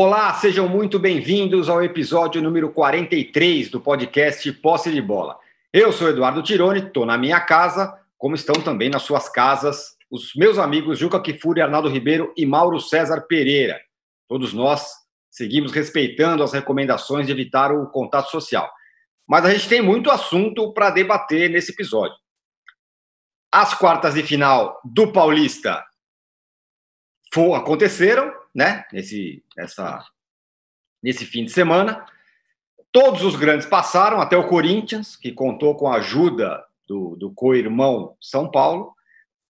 Olá, sejam muito bem-vindos ao episódio número 43 do podcast Posse de Bola. Eu sou Eduardo Tironi, estou na minha casa, como estão também nas suas casas os meus amigos Juca Kifuri, Arnaldo Ribeiro e Mauro César Pereira. Todos nós seguimos respeitando as recomendações de evitar o contato social. Mas a gente tem muito assunto para debater nesse episódio. As quartas de final do Paulista aconteceram, né? Nesse, essa, nesse fim de semana. Todos os grandes passaram, até o Corinthians, que contou com a ajuda do, do co-irmão São Paulo.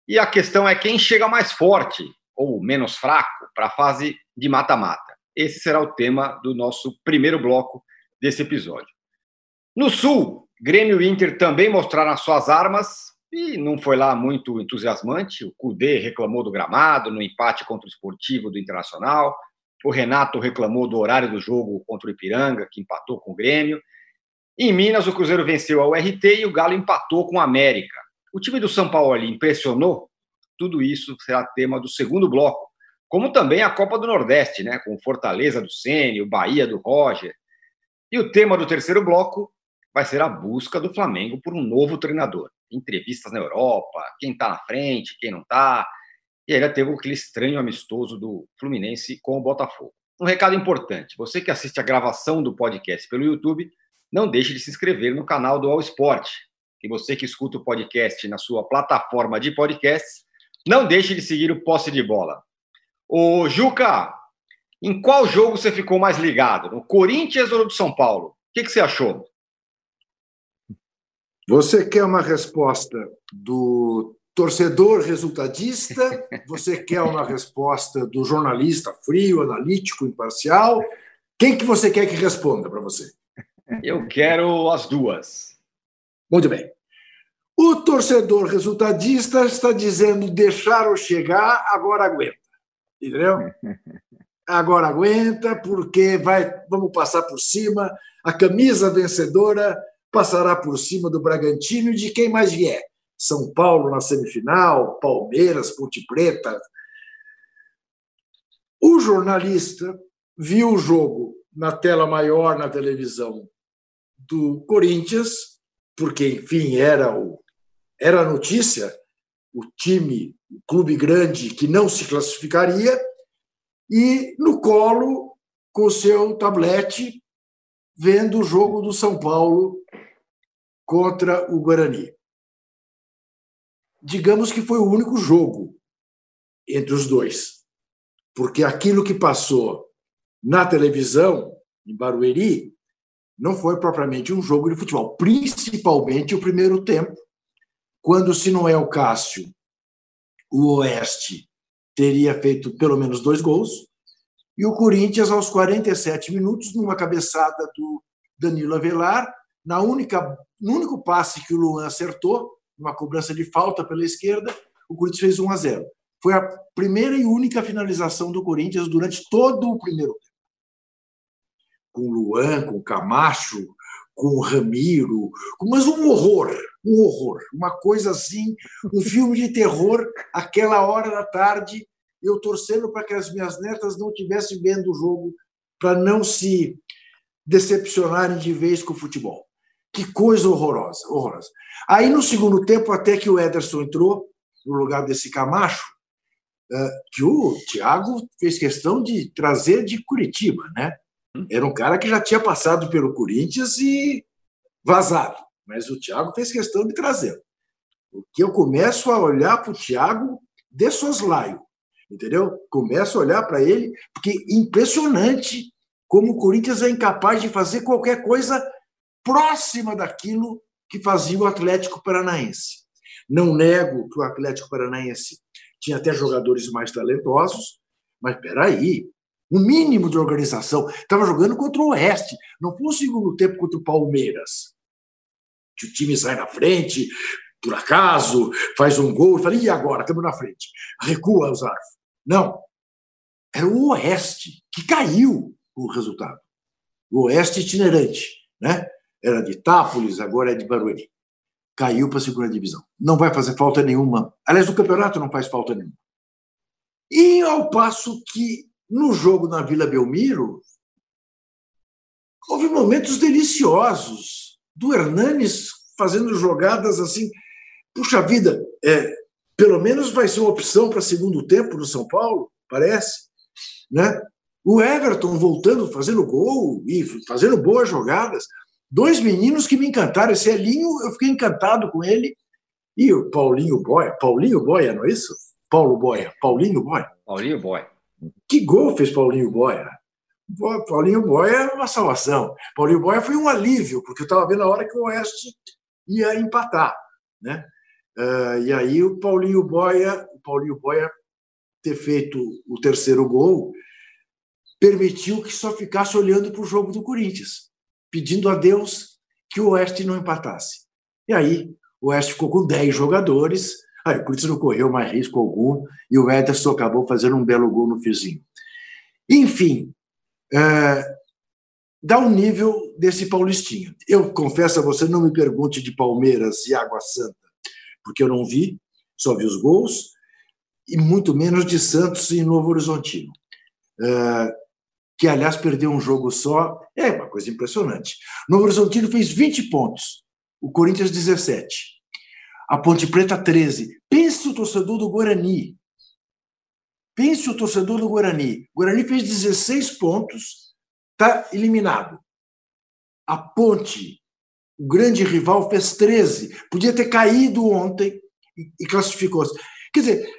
E a questão é quem chega mais forte ou menos fraco para a fase de mata-mata. Esse será o tema do nosso primeiro bloco desse episódio. No Sul, Grêmio e Inter também mostraram as suas armas e não foi lá muito entusiasmante. O Cudê reclamou do gramado no empate contra o Esportivo do Internacional. O Renato reclamou do horário do jogo contra o Ipiranga, que empatou com o Grêmio. Em Minas, o Cruzeiro venceu a URT e o Galo empatou com o América. O time do São Paulo impressionou? Tudo isso será tema do segundo bloco, como também a Copa do Nordeste, né, com Fortaleza do Sene, o Bahia do Roger. E o tema do terceiro bloco vai ser a busca do Flamengo por um novo treinador. Entrevistas na Europa, quem está na frente, quem não está. E ainda teve aquele estranho amistoso do Fluminense com o Botafogo. Um recado importante: você que assiste a gravação do podcast pelo YouTube, não deixe de se inscrever no canal do All Sport. E você que escuta o podcast na sua plataforma de podcasts, não deixe de seguir o Posse de Bola. Ô, Juca, em qual jogo você ficou mais ligado? No Corinthians ou no de São Paulo? O que, que você achou? Você quer uma resposta do torcedor resultadista? Você quer uma resposta do jornalista frio, analítico, imparcial? Quem que você quer que responda para você? Eu quero as duas. Muito bem. O torcedor resultadista está dizendo deixaram chegar, agora aguenta. Entendeu? Agora aguenta, porque vai, vamos passar por cima. A camisa vencedora passará por cima do Bragantino e de quem mais vier. São Paulo na semifinal, Palmeiras, Ponte Preta. O jornalista viu o jogo na tela maior na televisão do Corinthians, porque, enfim, era, o, era a notícia, o time, o clube grande que não se classificaria, e no colo, com o seu tablete, vendo o jogo do São Paulo contra o Guarani. Digamos que foi o único jogo entre os dois, porque aquilo que passou na televisão, em Barueri, não foi propriamente um jogo de futebol, principalmente o primeiro tempo, quando, se não é o Cássio, o Oeste teria feito pelo menos dois gols, e o Corinthians, aos 47 minutos, numa cabeçada do Danilo Avelar, na única, no único passe que o Luan acertou, uma cobrança de falta pela esquerda, o Corinthians fez 1 a 0. Foi a primeira e única finalização do Corinthians durante todo o primeiro tempo com o Luan, com o Camacho, com o Ramiro, mas um horror, um horror, uma coisa assim, um filme de terror, aquela hora da tarde, eu torcendo para que as minhas netas não estivessem vendo o jogo, para não se decepcionarem de vez com o futebol. Que coisa horrorosa, horrorosa. Aí no segundo tempo, até que o Ederson entrou no lugar desse Camacho, eh, que o Thiago fez questão de trazer de Curitiba, né? Era um cara que já tinha passado pelo Corinthians e vazado, mas o Thiago fez questão de trazê-lo. Porque eu começo a olhar para o Thiago de soslaio, entendeu? Começo a olhar para ele, porque impressionante como o Corinthians é incapaz de fazer qualquer coisa próxima daquilo que fazia o Atlético Paranaense. Não nego que o Atlético Paranaense tinha até jogadores mais talentosos, mas peraí, um mínimo de organização. Estava jogando contra o Oeste, não foi o segundo tempo contra o Palmeiras. Que o time sai na frente, por acaso, faz um gol e fala, e agora? Estamos na frente. Recua os arcos. Não. Era o Oeste que caiu o resultado. O Oeste itinerante, né? Era de Itápolis, agora é de Barueri. Caiu para a segunda divisão. Não vai fazer falta nenhuma. Aliás, o campeonato não faz falta nenhuma. E ao passo que no jogo na Vila Belmiro, houve momentos deliciosos do Hernanes fazendo jogadas assim. Puxa vida, é, pelo menos vai ser uma opção para segundo tempo no São Paulo, parece. Né? O Everton voltando, fazendo gol e fazendo boas jogadas. Dois meninos que me encantaram. Esse Elinho, eu fiquei encantado com ele. E o Paulinho Boia. Paulinho Boia, não é isso? Paulo Boia. Paulinho Boia. Paulinho Boia. Que gol fez Paulinho Boia? Paulinho Boia é uma salvação. Paulinho Boia foi um alívio, porque eu estava vendo a hora que o Oeste ia empatar. Né? Uh, e aí o Paulinho Boia, o Paulinho Boia ter feito o terceiro gol permitiu que só ficasse olhando para o jogo do Corinthians, pedindo a Deus que o Oeste não empatasse. E aí o Oeste ficou com 10 jogadores, aí o Corinthians não correu mais risco algum e o Ederson acabou fazendo um belo gol no fizinho. Enfim, é, dá um nível desse Paulistinha. Eu confesso a você, não me pergunte de Palmeiras e Água Santa, porque eu não vi, só vi os gols, e muito menos de Santos e Novo Horizontino. É, que, aliás, perdeu um jogo só, é uma coisa impressionante. Novo Horizontino fez 20 pontos, o Corinthians 17. A Ponte Preta, 13. Pense o torcedor do Guarani. Pense o torcedor do Guarani. O Guarani fez 16 pontos, está eliminado. A Ponte, o grande rival, fez 13. Podia ter caído ontem e classificou-se. Quer dizer,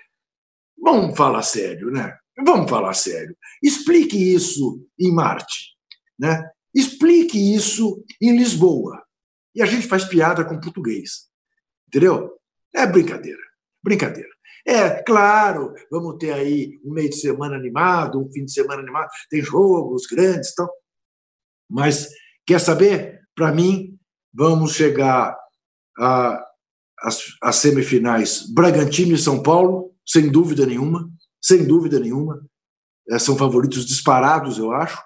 vamos falar sério, né? Vamos falar sério. Explique isso em Marte. Né? Explique isso em Lisboa. E a gente faz piada com português. Entendeu? É brincadeira. Brincadeira. É, claro, vamos ter aí um meio de semana animado, um fim de semana animado, tem jogos grandes e tal. Mas, quer saber? Para mim, vamos chegar às semifinais Bragantino e São Paulo, sem dúvida nenhuma sem dúvida nenhuma. É, são favoritos disparados, eu acho.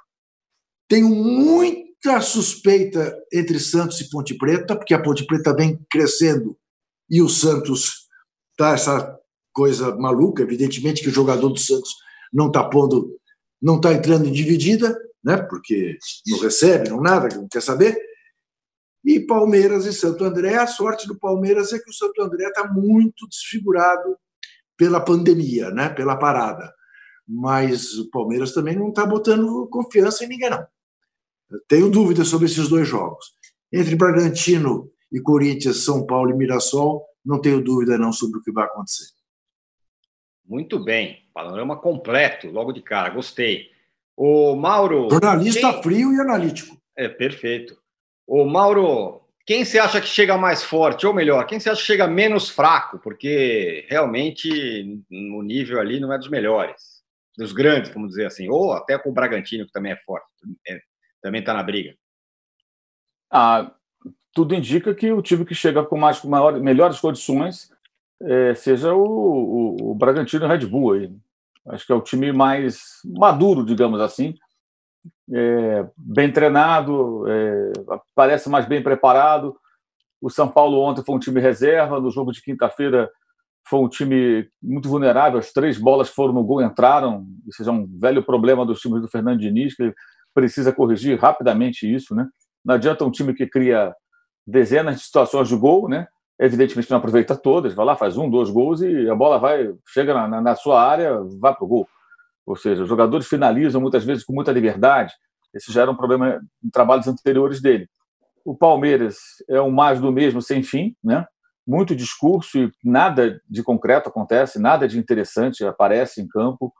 Tenho muita suspeita entre Santos e Ponte Preta, porque a Ponte Preta vem crescendo e o Santos tá essa coisa maluca. Evidentemente que o jogador do Santos não está pondo, não está entrando em dividida, né? Porque não recebe, não nada, não quer saber. E Palmeiras e Santo André, a sorte do Palmeiras é que o Santo André está muito desfigurado pela pandemia, né? pela parada. Mas o Palmeiras também não está botando confiança em ninguém, não. Eu tenho dúvidas sobre esses dois jogos. Entre Bragantino e Corinthians, São Paulo e Mirassol, não tenho dúvida não sobre o que vai acontecer. Muito bem, panorama completo, logo de cara, gostei. O Mauro. Jornalista quem... frio e analítico. É, perfeito. O Mauro, quem você acha que chega mais forte, ou melhor, quem você acha que chega menos fraco? Porque realmente o nível ali não é dos melhores, dos grandes, vamos dizer assim, ou até com o Bragantino, que também é forte, é, também está na briga. Ah, tudo indica que o time que chega com mais com maior, melhores condições é, seja o, o, o Bragantino Red Bull aí. Acho que é o time mais maduro, digamos assim, é, bem treinado, é, parece mais bem preparado. O São Paulo ontem foi um time reserva, no jogo de quinta-feira foi um time muito vulnerável, as três bolas que foram no gol entraram, isso é um velho problema dos times do Fernando Diniz, que precisa corrigir rapidamente isso. Né? Não adianta um time que cria dezenas de situações de gol, né? evidentemente não aproveita todas, vai lá, faz um, dois gols e a bola vai, chega na, na sua área, vai para o gol. Ou seja, os jogadores finalizam muitas vezes com muita liberdade. Esse já era um problema em trabalhos anteriores dele. O Palmeiras é um mais do mesmo sem fim, né? muito discurso e nada de concreto acontece, nada de interessante aparece em campo.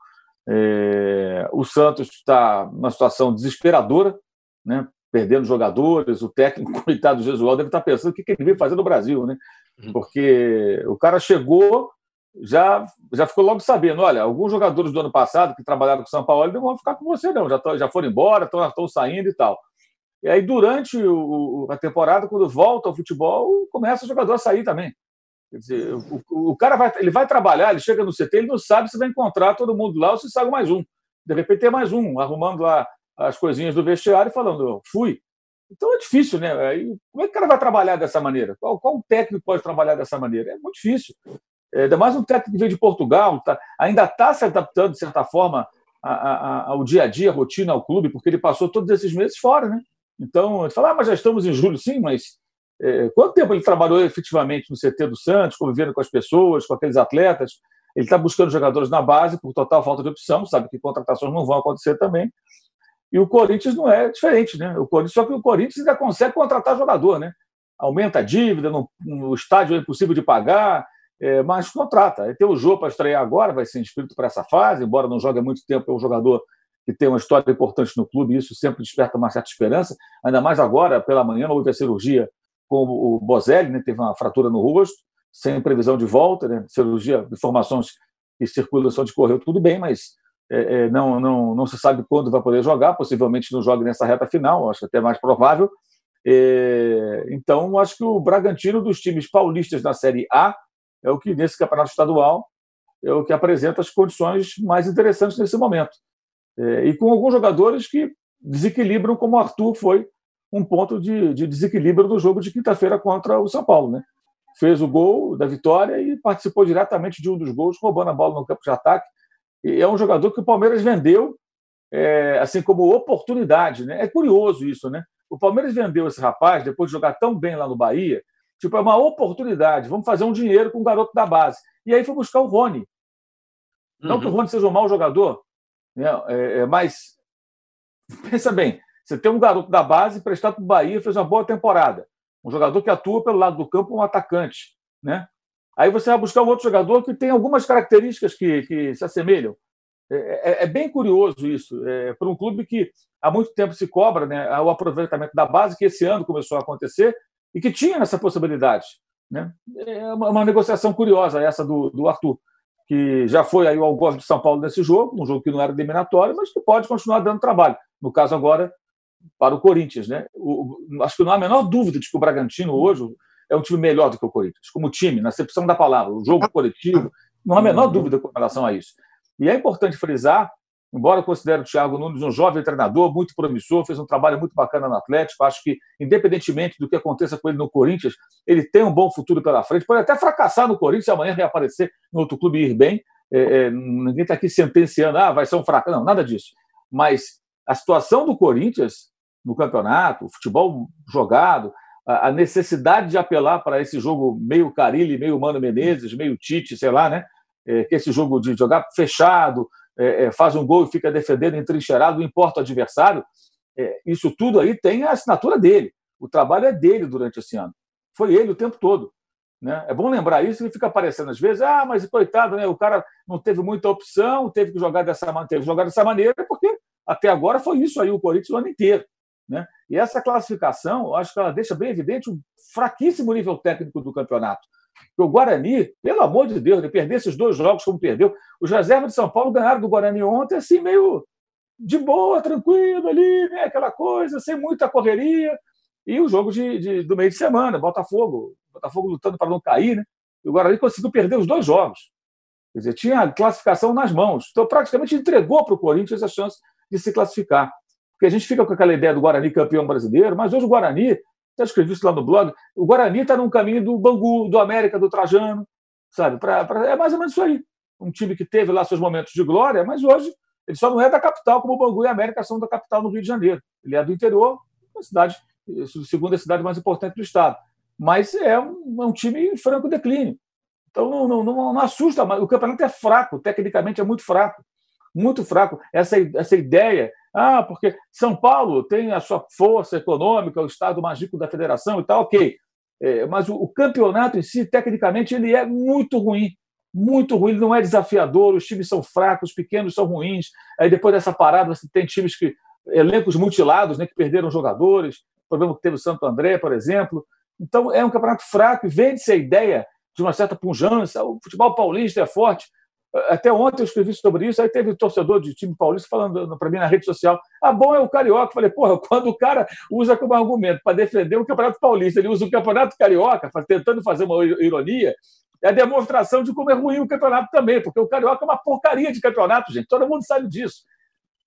É... o Santos está numa situação desesperadora, né? perdendo jogadores, o técnico, coitado do Jesual, deve estar pensando o que ele veio fazer no Brasil, né? Uhum. porque o cara chegou já, já ficou logo sabendo: olha, alguns jogadores do ano passado que trabalharam com o São Paulo não vão ficar com você, não, já, tão, já foram embora, estão saindo e tal. E aí, durante o, a temporada, quando volta ao futebol, começa o jogador a sair também. Dizer, o, o cara vai, ele vai trabalhar, ele chega no CT, ele não sabe se vai encontrar todo mundo lá ou se sai mais um. De repente tem mais um, arrumando lá as coisinhas do vestiário e falando, fui. Então é difícil, né? Aí, como é que o cara vai trabalhar dessa maneira? Qual, qual técnico pode trabalhar dessa maneira? É muito difícil. É, ainda mais um técnico que veio de Portugal, tá, ainda está se adaptando, de certa forma, a, a, ao dia a dia, a rotina, ao clube, porque ele passou todos esses meses fora, né? Então, ele fala, ah, mas já estamos em julho, sim, mas é, quanto tempo ele trabalhou efetivamente no CT do Santos, convivendo com as pessoas, com aqueles atletas? Ele está buscando jogadores na base por total falta de opção, sabe que contratações não vão acontecer também. E o Corinthians não é diferente, né? O Corinthians, só que o Corinthians ainda consegue contratar jogador, né? Aumenta a dívida, no, no estádio é impossível de pagar, é, mas contrata. Tem o Jô para estrear agora, vai ser inscrito para essa fase, embora não jogue há muito tempo, é um jogador que tem uma história importante no clube, e isso sempre desperta uma certa esperança, ainda mais agora, pela manhã, houve a cirurgia com o Bozelli, né, teve uma fratura no rosto, sem previsão de volta, né, cirurgia, informações que circulam só de correr, tudo bem, mas é, é, não, não, não se sabe quando vai poder jogar, possivelmente não jogue nessa reta final, acho até mais provável. É, então, acho que o Bragantino dos times paulistas na Série A é o que, nesse campeonato estadual, é o que apresenta as condições mais interessantes nesse momento. É, e com alguns jogadores que desequilibram, como o Arthur foi um ponto de, de desequilíbrio do jogo de quinta-feira contra o São Paulo. Né? Fez o gol da vitória e participou diretamente de um dos gols, roubando a bola no campo de ataque. E é um jogador que o Palmeiras vendeu é, assim como oportunidade. Né? É curioso isso, né? O Palmeiras vendeu esse rapaz, depois de jogar tão bem lá no Bahia, tipo, é uma oportunidade. Vamos fazer um dinheiro com o garoto da base. E aí foi buscar o Rony. Não que o uhum. Rony seja um mau jogador, né? É, é, mas pensa bem, você tem um garoto da base prestado para o Bahia, fez uma boa temporada. Um jogador que atua pelo lado do campo, um atacante. Né? Aí você vai buscar um outro jogador que tem algumas características que, que se assemelham. É, é, é bem curioso isso. É, para um clube que há muito tempo se cobra né, o aproveitamento da base, que esse ano começou a acontecer, e que tinha essa possibilidade. Né? É uma, negociação curiosa essa do, do Arthur que já foi aí o algoz de São Paulo nesse jogo, um jogo que não era eliminatório, mas que pode continuar dando trabalho. No caso agora, para o Corinthians. Né? O, acho que não há a menor dúvida de que o Bragantino hoje é um time melhor do que o Corinthians, como time, na acepção da palavra, o jogo coletivo, não há a menor dúvida com relação a isso. E é importante frisar, embora eu considere o Thiago Nunes um jovem treinador, muito promissor, fez um trabalho muito bacana no Atlético, acho que, independentemente do que aconteça com ele no Corinthians, ele tem um bom futuro pela frente, pode até fracassar no Corinthians e amanhã reaparecer no outro clube e ir bem. É, é, ninguém está aqui sentenciando, ah, vai ser um fracasso. Não, nada disso. Mas a situação do Corinthians no campeonato, o futebol jogado, a, necessidade de apelar para esse jogo meio Carilli, meio Mano Menezes, meio Tite, sei lá, né? É, que esse jogo de jogar fechado, é, é, faz um gol e fica defendendo entrincheirado, não importa o adversário, é, isso tudo aí tem a assinatura dele. O trabalho é dele durante esse ano. Foi ele o tempo todo. Né? É bom lembrar isso e fica aparecendo às vezes, ah, mas coitado, né? o cara não teve muita opção, teve que jogar dessa, teve que jogar dessa maneira, porque até agora foi isso aí o Corinthians o ano inteiro. Né? E essa classificação, acho que ela deixa bem evidente um fraquíssimo nível técnico do campeonato. O Guarani, pelo amor de Deus, ele perder esses dois jogos como perdeu. Os reservas de São Paulo ganharam do Guarani ontem, assim, meio de boa, tranquilo ali, né? aquela coisa, sem muita correria. E o jogo de, de do meio de semana, Botafogo, Botafogo lutando para não cair, né? E o Guarani conseguiu perder os dois jogos. Quer dizer, tinha a classificação nas mãos. Então, praticamente entregou para o Corinthians a chance de se classificar. Porque a gente fica com aquela ideia do Guarani campeão brasileiro, mas hoje o Guarani, até escrevi isso lá no blog, o Guarani está num caminho do Bangu, do América, do Trajano, sabe? Pra, pra, é mais ou menos isso aí. Um time que teve lá seus momentos de glória, mas hoje ele só não é da capital, como o Bangu e a América são da capital no Rio de Janeiro. Ele é do interior, uma cidade, segunda cidade mais importante do estado. Mas é um, é um time em franco declínio. Então não, não, não, não assusta, o campeonato é fraco, tecnicamente é muito fraco. Muito fraco. Essa, essa ideia ah, porque São Paulo tem a sua força econômica, o estado mais rico da federação e tal, ok. É, mas o, o, campeonato em si, tecnicamente, ele é muito ruim. Muito ruim, ele não é desafiador, os times são fracos, os pequenos são ruins. Aí depois dessa parada, você tem times que. elencos mutilados, né, que perderam jogadores. Problema que teve o Santo André, por exemplo. Então, é um campeonato fraco e vende-se a ideia de uma certa pujança. O futebol paulista é forte. Até ontem eu escrevi sobre isso, aí teve um torcedor de time paulista falando para mim na rede social: ah, bom é o carioca. Eu falei, porra, quando o cara usa como argumento para defender o Campeonato Paulista, ele usa o Campeonato Carioca, tentando fazer uma ironia, é a demonstração de como é ruim o campeonato também, porque o carioca é uma porcaria de campeonato, gente. Todo mundo sabe disso.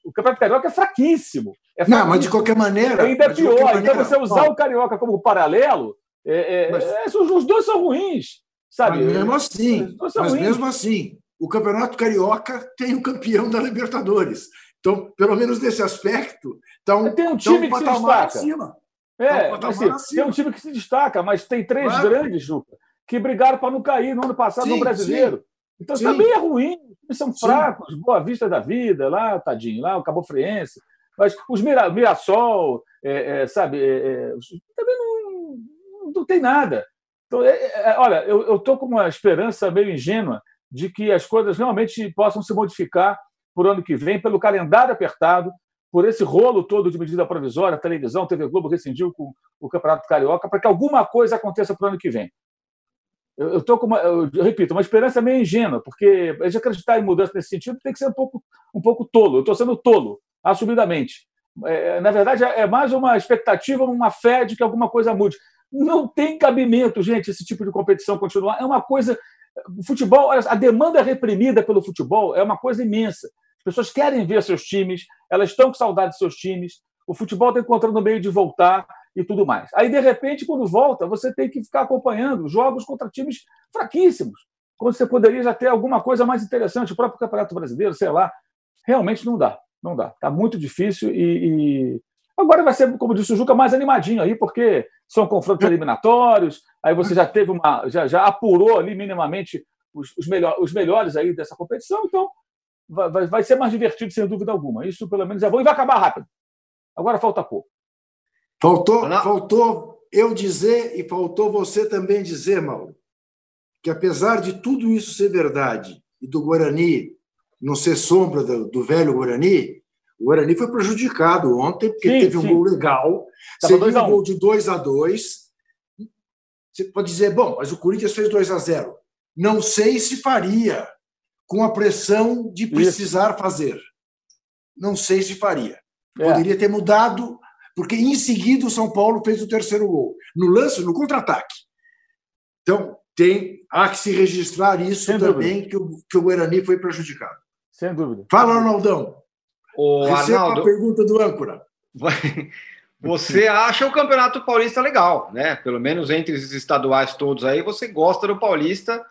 O campeonato carioca é fraquíssimo. É fraquíssimo. Não, mas de qualquer maneira. Ainda é pior. Então, maneira, então, você usar ó, o carioca como paralelo, é, é, mas, é, os dois são ruins. Sabe? Mas mesmo assim, mas mesmo assim, o Campeonato Carioca tem o campeão da Libertadores. Então, pelo menos nesse aspecto, tá um, tem um time tá um que se destaca. acima. É, tá um assim, tem um time que se destaca, mas tem três claro. grandes, Juca, que brigaram para não cair no ano passado sim, no brasileiro. Sim. Então sim. também é ruim. Eles são fracos, Boa Vista da Vida, lá, tadinho, lá, o Cabo Friense. Mas os Mira, Mirassol, é, é, sabe, é, é também não, não tem nada. Então, é, é, olha, eu estou com uma esperança meio ingênua de que as coisas realmente possam se modificar por ano que vem, pelo calendário apertado, por esse rolo todo de medida provisória, televisão, TV Globo rescindiu com o Campeonato Carioca, para que alguma coisa aconteça para o ano que vem. Eu estou com uma, eu, repito, uma esperança meio ingênua, porque a gente acreditar em mudança nesse sentido tem que ser um pouco, um pouco tolo. Eu estou sendo tolo, assumidamente. É, na verdade, é mais uma expectativa, uma fé de que alguma coisa mude. Não tem cabimento, gente, esse tipo de competição continuar. É uma coisa. O futebol, a demanda reprimida pelo futebol é uma coisa imensa. As pessoas querem ver seus times, elas estão com saudade de seus times. O futebol está encontrando meio de voltar e tudo mais. Aí, de repente, quando volta, você tem que ficar acompanhando jogos contra times fraquíssimos, quando você poderia já ter alguma coisa mais interessante, o próprio Campeonato Brasileiro, sei lá. Realmente não dá, não dá. Está muito difícil e, e, agora vai ser, como disse o Juca, mais animadinho aí, porque são confrontos eliminatórios, aí você já teve uma, já, já apurou ali minimamente os, os, melhor, os melhores aí dessa competição, então vai, vai ser mais divertido, sem dúvida alguma. Isso, pelo menos, é bom e vai acabar rápido. Agora falta pouco. Faltou, faltou eu dizer e faltou você também dizer, Mauro, que apesar de tudo isso ser verdade e do Guarani não ser sombra do, do velho Guarani, o Guarani foi prejudicado ontem, porque sim, teve um sim. gol legal, seria um gol de 2 a 2 Você pode dizer, bom, mas o Corinthians fez 2 a 0 Não sei se faria com a pressão de precisar Isso. fazer. Não sei se faria. É. Poderia ter mudado porque em seguida o São Paulo fez o terceiro gol, no lance, no contra-ataque. Então, tem, há que se registrar isso Sem também, que o, que o Guarani foi prejudicado. Sem dúvida. Fala, Arnaldão. O Receba Arnaldo, a pergunta do âncora. Você acha o Campeonato Paulista legal, né? Pelo menos entre os estaduais todos aí, você gosta do Paulista.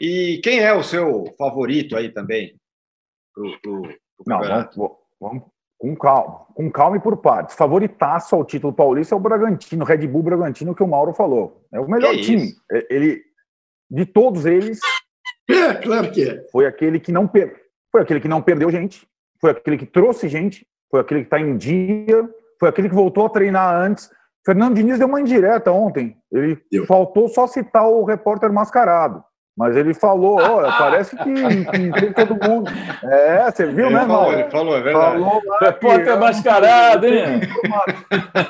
E quem é o seu favorito aí também? Pro, pro, pro Não, vamos, vamos, com calma, com calma e por partes. Favoritaço ao título paulista é o Bragantino, Red Bull Bragantino, que o Mauro falou. É o melhor que time. Isso? É, ele, de todos eles. É, claro que é. Foi aquele que não per... foi aquele que não perdeu gente, foi aquele que trouxe gente, foi aquele que está em dia, foi aquele que voltou a treinar antes. Fernando Diniz deu uma indireta ontem. Ele Deu. faltou só citar o repórter mascarado. Mas ele falou, olha, parece que, que todo mundo. É, você viu, ele né, falou, Ele falou, é verdade. Falou Repórter mascarado, hein?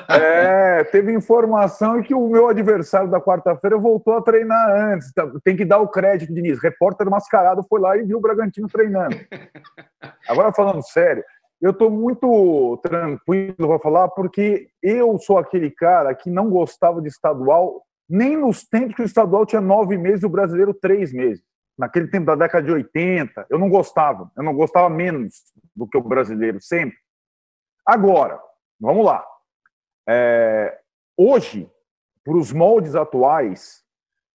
É, teve informação e que o meu adversário da quarta-feira voltou a treinar antes. Tá, tem que dar o crédito, Diniz. Repórter mascarado foi lá e viu o Bragantino treinando. Agora, falando sério, eu estou muito tranquilo para falar, porque eu sou aquele cara que não gostava de estadual nem nos tempos que o estadual tinha nove meses e o brasileiro três meses. Naquele tempo da década de 80, eu não gostava. Eu não gostava menos do que o brasileiro, sempre. Agora, vamos lá. É, hoje, para os moldes atuais,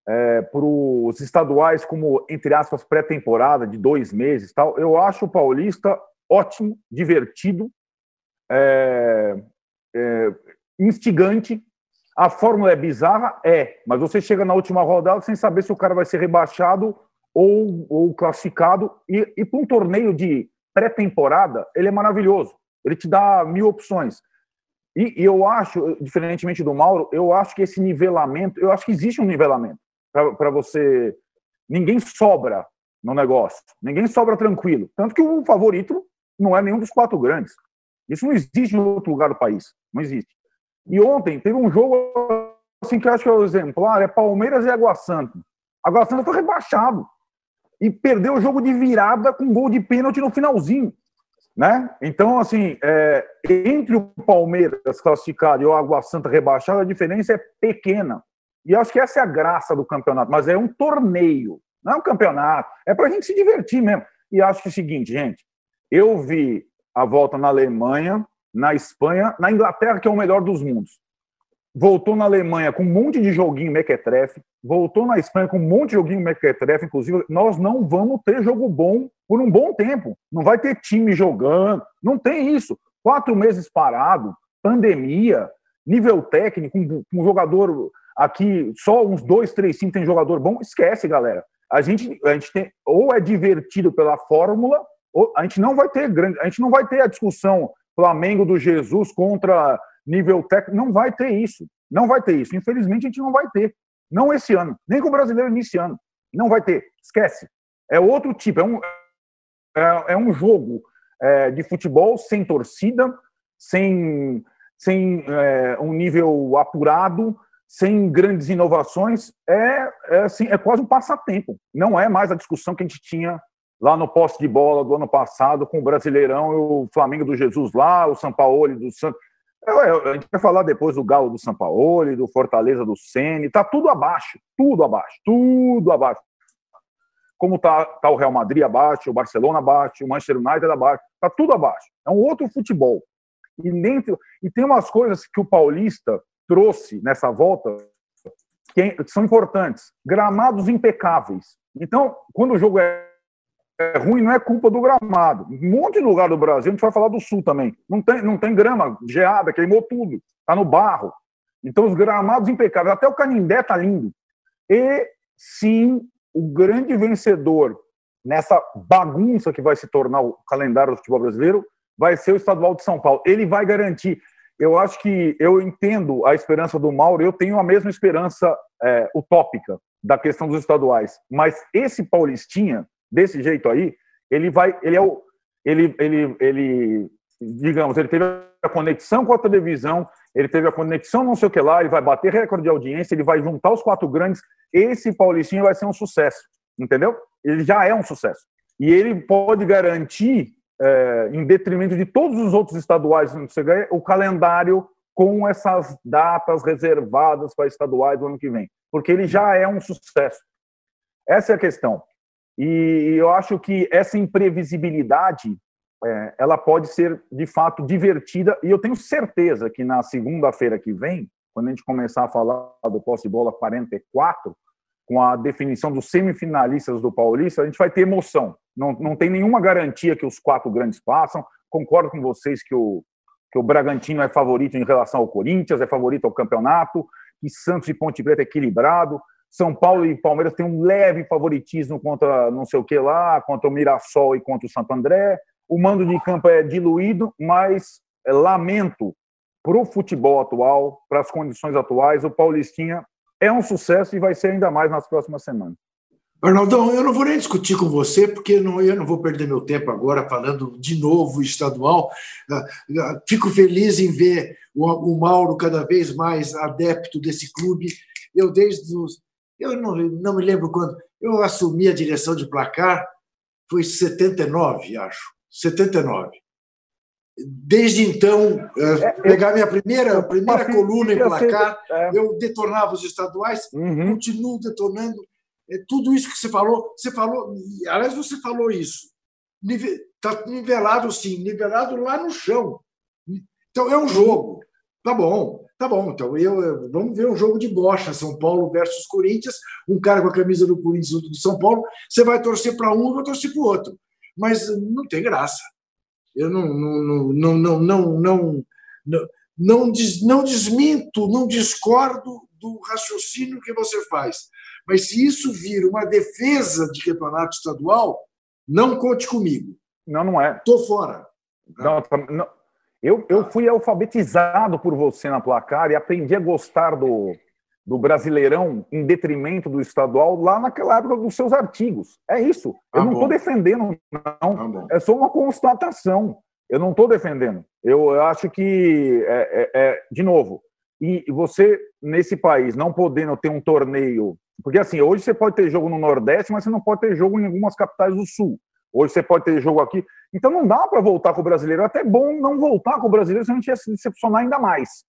é, para os estaduais como, entre aspas, pré-temporada de dois meses tal, eu acho o paulista ótimo, divertido, é, é, instigante, a fórmula é bizarra? É, mas você chega na última rodada sem saber se o cara vai ser rebaixado ou, ou classificado. E, e para um torneio de pré-temporada, ele é maravilhoso. Ele te dá mil opções. E, e, eu acho, diferentemente do Mauro, eu acho que esse nivelamento, eu acho que existe um nivelamento para você. Ninguém sobra no negócio, ninguém sobra tranquilo. Tanto que o favorito não é nenhum dos quatro grandes. Isso não existe em outro lugar do país. Não existe. E ontem teve um jogo assim que eu acho que é o exemplar, é Palmeiras e Água Santa. Água Santa foi rebaixado e perdeu o jogo de virada com gol de pênalti no finalzinho. Né? Então, assim, é, entre o Palmeiras classificado e o Água Santa rebaixado, a diferença é pequena. E acho que essa é a graça do campeonato, mas é um torneio, não é um campeonato, é para a gente se divertir mesmo. E acho que é o seguinte, gente, eu vi a volta na Alemanha, na Espanha, na Inglaterra, que é o melhor dos mundos. voltou na Alemanha com um monte de joguinho mequetrefe, voltou na Espanha com um monte de joguinho mequetrefe, inclusive, nós não vamos ter jogo bom por um bom tempo. Não vai ter time jogando, não tem isso. Quatro meses parado, pandemia, nível técnico, um, jogador aqui, só uns dois, três, cinco tem jogador bom, esquece, galera. A gente, a gente tem, ou é divertido pela fórmula, ou a gente não vai ter grande, a gente não vai ter a discussão Flamengo do Jesus contra nível técnico, não vai ter isso. Não vai ter isso. Infelizmente, a gente não vai ter. Não esse ano, nem com o brasileiro iniciando. Não vai ter. Esquece. É outro tipo. É um, é, é um jogo é, de futebol sem torcida, sem, sem é, um nível apurado, sem grandes inovações. É, é, assim, é quase um passatempo. Não é mais a discussão que a gente tinha lá no poste de bola do ano passado com o Brasileirão e o Flamengo do Jesus lá, o São Paulo do Santos. A gente vai falar depois do Galo do São Paulo, do Fortaleza do Sene, tá tudo abaixo, tudo abaixo, tudo abaixo. Como tá, tá o Real Madrid abaixo, o Barcelona abaixo, o Manchester United abaixo, tá tudo abaixo. É um outro futebol. E dentro e tem umas coisas que o Paulista trouxe nessa volta que são importantes. Gramados impecáveis. Então, quando o jogo é é ruim não é culpa do gramado. Um monte de lugar do Brasil, a gente vai falar do sul também. Não tem, não tem grama geada, queimou tudo. Está no barro. Então, os gramados impecáveis. Até o Canindé está lindo. E, sim, o grande vencedor nessa bagunça que vai se tornar o calendário do futebol brasileiro vai ser o Estadual de São Paulo. Ele vai garantir. Eu acho que eu entendo a esperança do Mauro, eu tenho a mesma esperança é, utópica da questão dos estaduais. Mas esse Paulistinha, desse jeito aí, ele vai, ele é o, ele, ele, ele, digamos, ele teve a conexão com a televisão, ele teve a conexão não sei o que lá, ele vai bater recorde de audiência, ele vai juntar os quatro grandes, esse Paulistinho vai ser um sucesso, entendeu? Ele já é um sucesso. E ele pode garantir, é, em detrimento de todos os outros estaduais, o calendário com essas datas reservadas para estaduais do ano que vem, porque ele já é um sucesso. Essa é a questão. E eu acho que essa imprevisibilidade é, ela pode ser de fato divertida. E eu tenho certeza que na segunda-feira que vem, quando a gente começar a falar do posse bola 44, com a definição dos semifinalistas do Paulista, a gente vai ter emoção. Não, não tem nenhuma garantia que os quatro grandes passam. Concordo com vocês que o, que o Bragantino é favorito em relação ao Corinthians, é favorito ao campeonato, que Santos e Ponte Preta é equilibrado. São Paulo e Palmeiras têm um leve favoritismo contra não sei o que lá, contra o Mirassol e contra o Santo André. O mando de campo é diluído, mas é, lamento para o futebol atual, para as condições atuais, o Paulistinha é um sucesso e vai ser ainda mais nas próximas semanas. Arnaldão, eu não vou nem discutir com você, porque não, eu não vou perder meu tempo agora falando de novo estadual. Ah, ah, fico feliz em ver o, o Mauro cada vez mais adepto desse clube. Eu, desde os, eu não, não me lembro quando. Eu assumi a direção de placar, foi 79, acho. 79. Desde então, eh, é, pegar minha primeira, primeira coluna em placar, é. eu detonava os estaduais, uhum. continuo detonando. É, tudo isso que você falou, você falou, aliás, você falou isso. Está nivelado, sim, nivelado lá no chão. Então, é um jogo. Tá bom. Tá bom, então eu, eu, vamos ver um jogo de bocha, São Paulo versus Corinthians, um cara com a camisa do Corinthians, outro do São Paulo, você vai torcer para um, eu vou torcer para o outro. Mas não tem graça. Eu não não não não não não não, não, des, não desminto, não discordo do raciocínio que você faz. Mas se isso vir uma defesa de campeonato estadual, não conte comigo. Não, não é. Estou fora. Não, não, eu, eu fui alfabetizado por você na placar e aprendi a gostar do, do Brasileirão em detrimento do estadual lá naquela época dos seus artigos. É isso. Eu ah, não estou defendendo, não. Ah, é só uma constatação. Eu não estou defendendo. Eu, eu, acho que, é, é, é, de novo, e você, nesse país, não podendo ter um torneio. Porque, assim, hoje você pode ter jogo no Nordeste, mas você não pode ter jogo em algumas capitais do Sul. Hoje você pode ter jogo aqui. Então não dá para voltar com o brasileiro. É até bom não voltar com o brasileiro, se a gente ia se decepcionar ainda mais.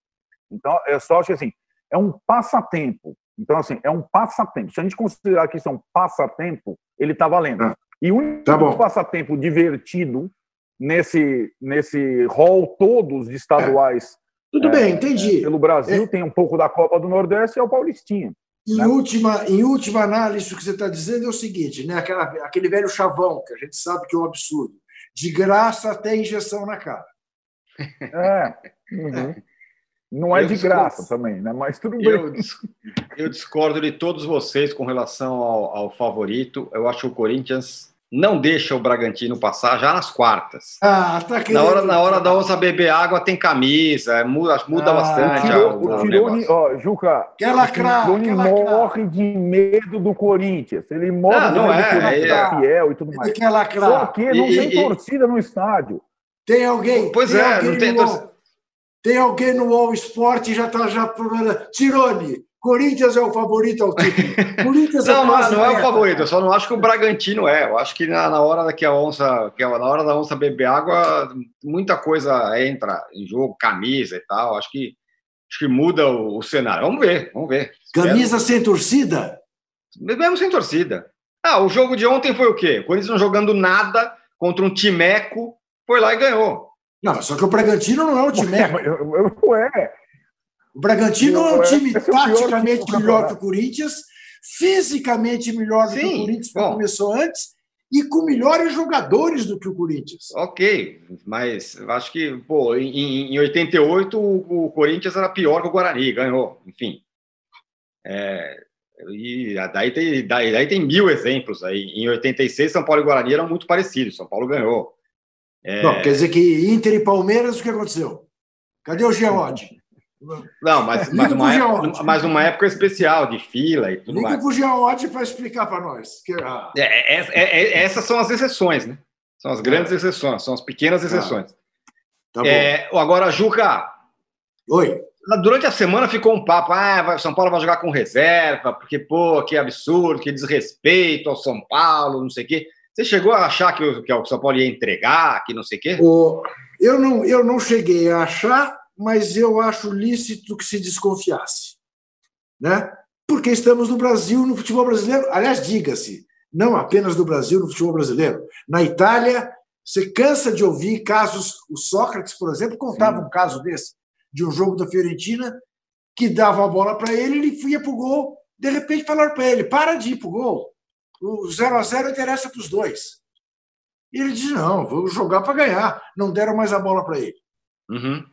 Então, eu só acho que assim, é um passatempo. Então, assim, é um passatempo. Se a gente considerar que isso é um passatempo, ele está valendo. Ah, e o único tá passatempo divertido nesse, nesse hall todos de estaduais Tudo é, bem, entendi. É, pelo Brasil é. tem um pouco da Copa do Nordeste e é o Paulistinha. Em, né? última, em última análise, o que você está dizendo é o seguinte, né? Aquela, aquele velho chavão, que a gente sabe que é um absurdo. De graça até injeção na cara. É. Uhum. Não é eu de graça também, né? Mas tudo bem. Eu, eu discordo de todos vocês com relação ao, ao favorito. Eu acho que o Corinthians não deixa o Bragantino passar já nas quartas. Ah, tá querendo... na, hora, na hora da onça beber água tem camisa, muda, muda ah, bastante. Tirou, o, o Tirone, ó, Juca, lacrar, o Tirone morre de medo do Corinthians. Ele morre não, de não medo é, é, é, fiel e tudo mais. Ele quer lacrar. Só que não e, tem e, torcida no estádio. Tem alguém. Pois tem é, alguém não tem torcida. Tem alguém no All Sport já está já Tirone, Corinthians é o favorito ao título. Corinthians é não, não, não é o favorito, eu só não acho que o Bragantino é. Eu acho que na, na hora que a onça, que na hora da onça beber água, muita coisa entra em jogo, camisa e tal. Acho que acho que muda o, o cenário. Vamos ver, vamos ver. Camisa Espero. sem torcida? Mesmo sem torcida. Ah, o jogo de ontem foi o quê? O Corinthians não jogando nada contra um timeco, foi lá e ganhou. Não, só que o Bragantino não é um timeco. Ué, o Bragantino é um time taticamente melhor que o Corinthians, fisicamente melhor do que o Corinthians, que começou antes, e com melhores jogadores do que o Corinthians. Ok, mas eu acho que, pô, em, em 88 o, o Corinthians era pior que o Guarani, ganhou, enfim. É, e daí tem, daí, daí tem mil exemplos aí. Em 86, São Paulo e Guarani eram muito parecidos, São Paulo ganhou. É... Não, quer dizer que Inter e Palmeiras, o que aconteceu? Cadê o Geode? Não, mas, mas, uma época, mas uma época especial de fila e tudo Liga mais. Liga para o Geode para explicar para nós. Que, ah... é, é, é, essas são as exceções, né? São as grandes exceções, são as pequenas exceções. Tá bom. agora, Juca. Oi. Durante a semana ficou um papo, ah, São Paulo vai jogar com reserva, porque, pô, que absurdo, que desrespeito ao São Paulo, não sei o quê. Você chegou a achar que o, que o São Paulo ia entregar, que não sei o quê? O, eu, não, eu não cheguei a achar, mas eu acho lícito que se desconfiasse. Né? Porque estamos no Brasil, no futebol brasileiro. Aliás, diga-se, não apenas no Brasil, no futebol brasileiro. Na Itália, você cansa de ouvir casos. O Sócrates, por exemplo, contava Sim. um caso desse, de um jogo da Fiorentina, que dava a bola para ele, ele ia para o gol. De repente, falaram para ele: para de ir para o gol. O 0 a 0 interessa para os dois. E ele disse: não, vou jogar para ganhar. Não deram mais a bola para ele. Uhum.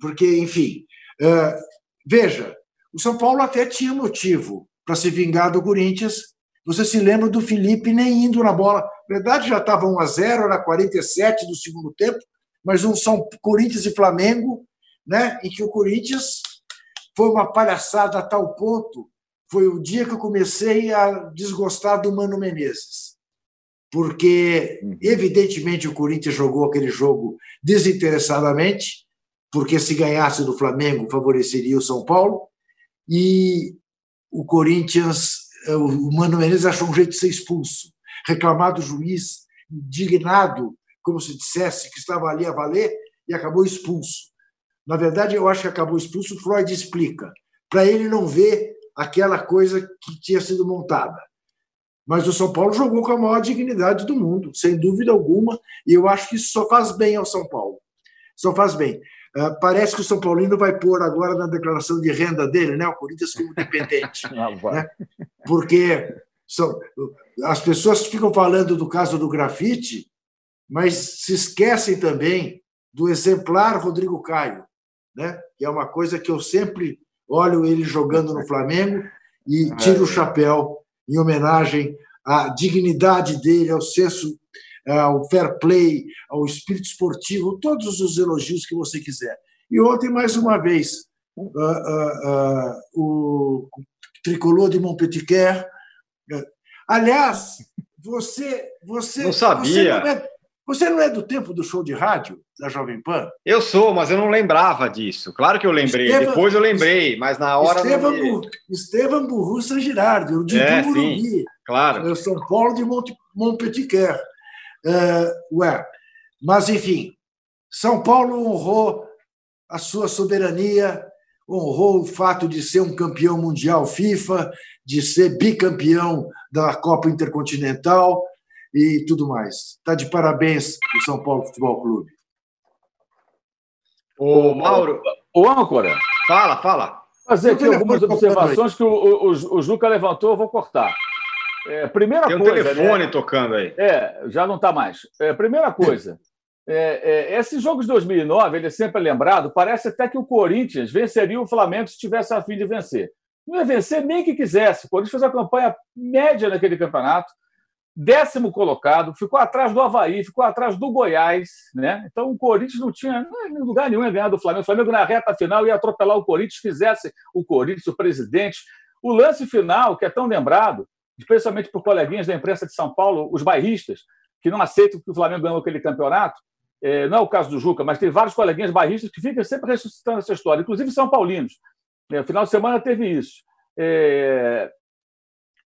Porque, enfim, uh, veja, o São Paulo até tinha motivo para se vingar do Corinthians. Você se lembra do Felipe nem indo na bola. Na verdade, já estava 1 a 0 era 47 do segundo tempo, mas um São Corinthians e Flamengo, né, em que o Corinthians foi uma palhaçada a tal ponto. Foi o dia que eu comecei a desgostar do Mano Menezes. Porque, uhum. evidentemente, o Corinthians jogou aquele jogo desinteressadamente, porque se ganhasse do Flamengo favoreceria o São Paulo, e o Corinthians, eh, o Mano Menezes achou um jeito de ser expulso, reclamar do juiz, indignado, como se dissesse que estava ali a valer, e acabou expulso. Na verdade, eu acho que acabou expulso, Freud explica, para ele não ver aquela coisa que tinha sido montada. Mas o São Paulo jogou com a maior dignidade do mundo, sem dúvida alguma, e eu acho que isso só faz bem ao São Paulo. Só faz bem. Uh, parece que o São Paulino vai pôr agora na declaração de renda dele, né, o Corinthians como dependente. né? Porque são, as pessoas ficam falando do caso do grafite, mas se esquecem também do exemplar Rodrigo Caio, né? que é uma coisa que eu sempre olho ele jogando no Flamengo e tiro o chapéu em homenagem à dignidade dele, ao senso ao fair play, ao espírito esportivo, todos os elogios que você quiser. E ontem, mais uma vez, uh, uh, uh, o tricolor de Montpellier. Aliás, você, você não sabia. Você não, é, você não, é, do tempo do show de rádio da Jovem Pan? Eu sou, mas eu não lembrava disso. Claro que eu lembrei. Estevam, Depois eu lembrei, mas na hora Estevam, não... Estevam Burrussa Girardi, o de é, Sim, claro. São Paulo de Montpellier. Uh, ué, mas, enfim, São Paulo honrou a sua soberania, honrou o fato de ser um campeão mundial FIFA, de ser bicampeão da Copa Intercontinental e tudo mais. Está de parabéns o São Paulo Futebol Clube. Ô, Mauro, Ô, âncora. Fala, fala. Fazer aqui algumas observações que o, o, o, o Juca levantou, eu vou cortar. É, primeira Tem um coisa. telefone né? tocando aí. É, já não está mais. É, primeira coisa. É, é, esse jogo de 2009, ele é sempre lembrado, parece até que o Corinthians venceria o Flamengo se tivesse a fim de vencer. Não ia vencer nem que quisesse. O Corinthians fez uma campanha média naquele campeonato, décimo colocado, ficou atrás do Havaí, ficou atrás do Goiás. Né? Então o Corinthians não tinha em lugar nenhum ia ganhar do Flamengo. O Flamengo, na reta final, ia atropelar o Corinthians, fizesse o Corinthians, o presidente. O lance final, que é tão lembrado, especialmente por coleguinhas da imprensa de São Paulo, os bairristas, que não aceitam que o Flamengo ganhou aquele campeonato. É, não é o caso do Juca, mas tem vários coleguinhas bairristas que ficam sempre ressuscitando essa história, inclusive São Paulinos. No é, final de semana teve isso. É...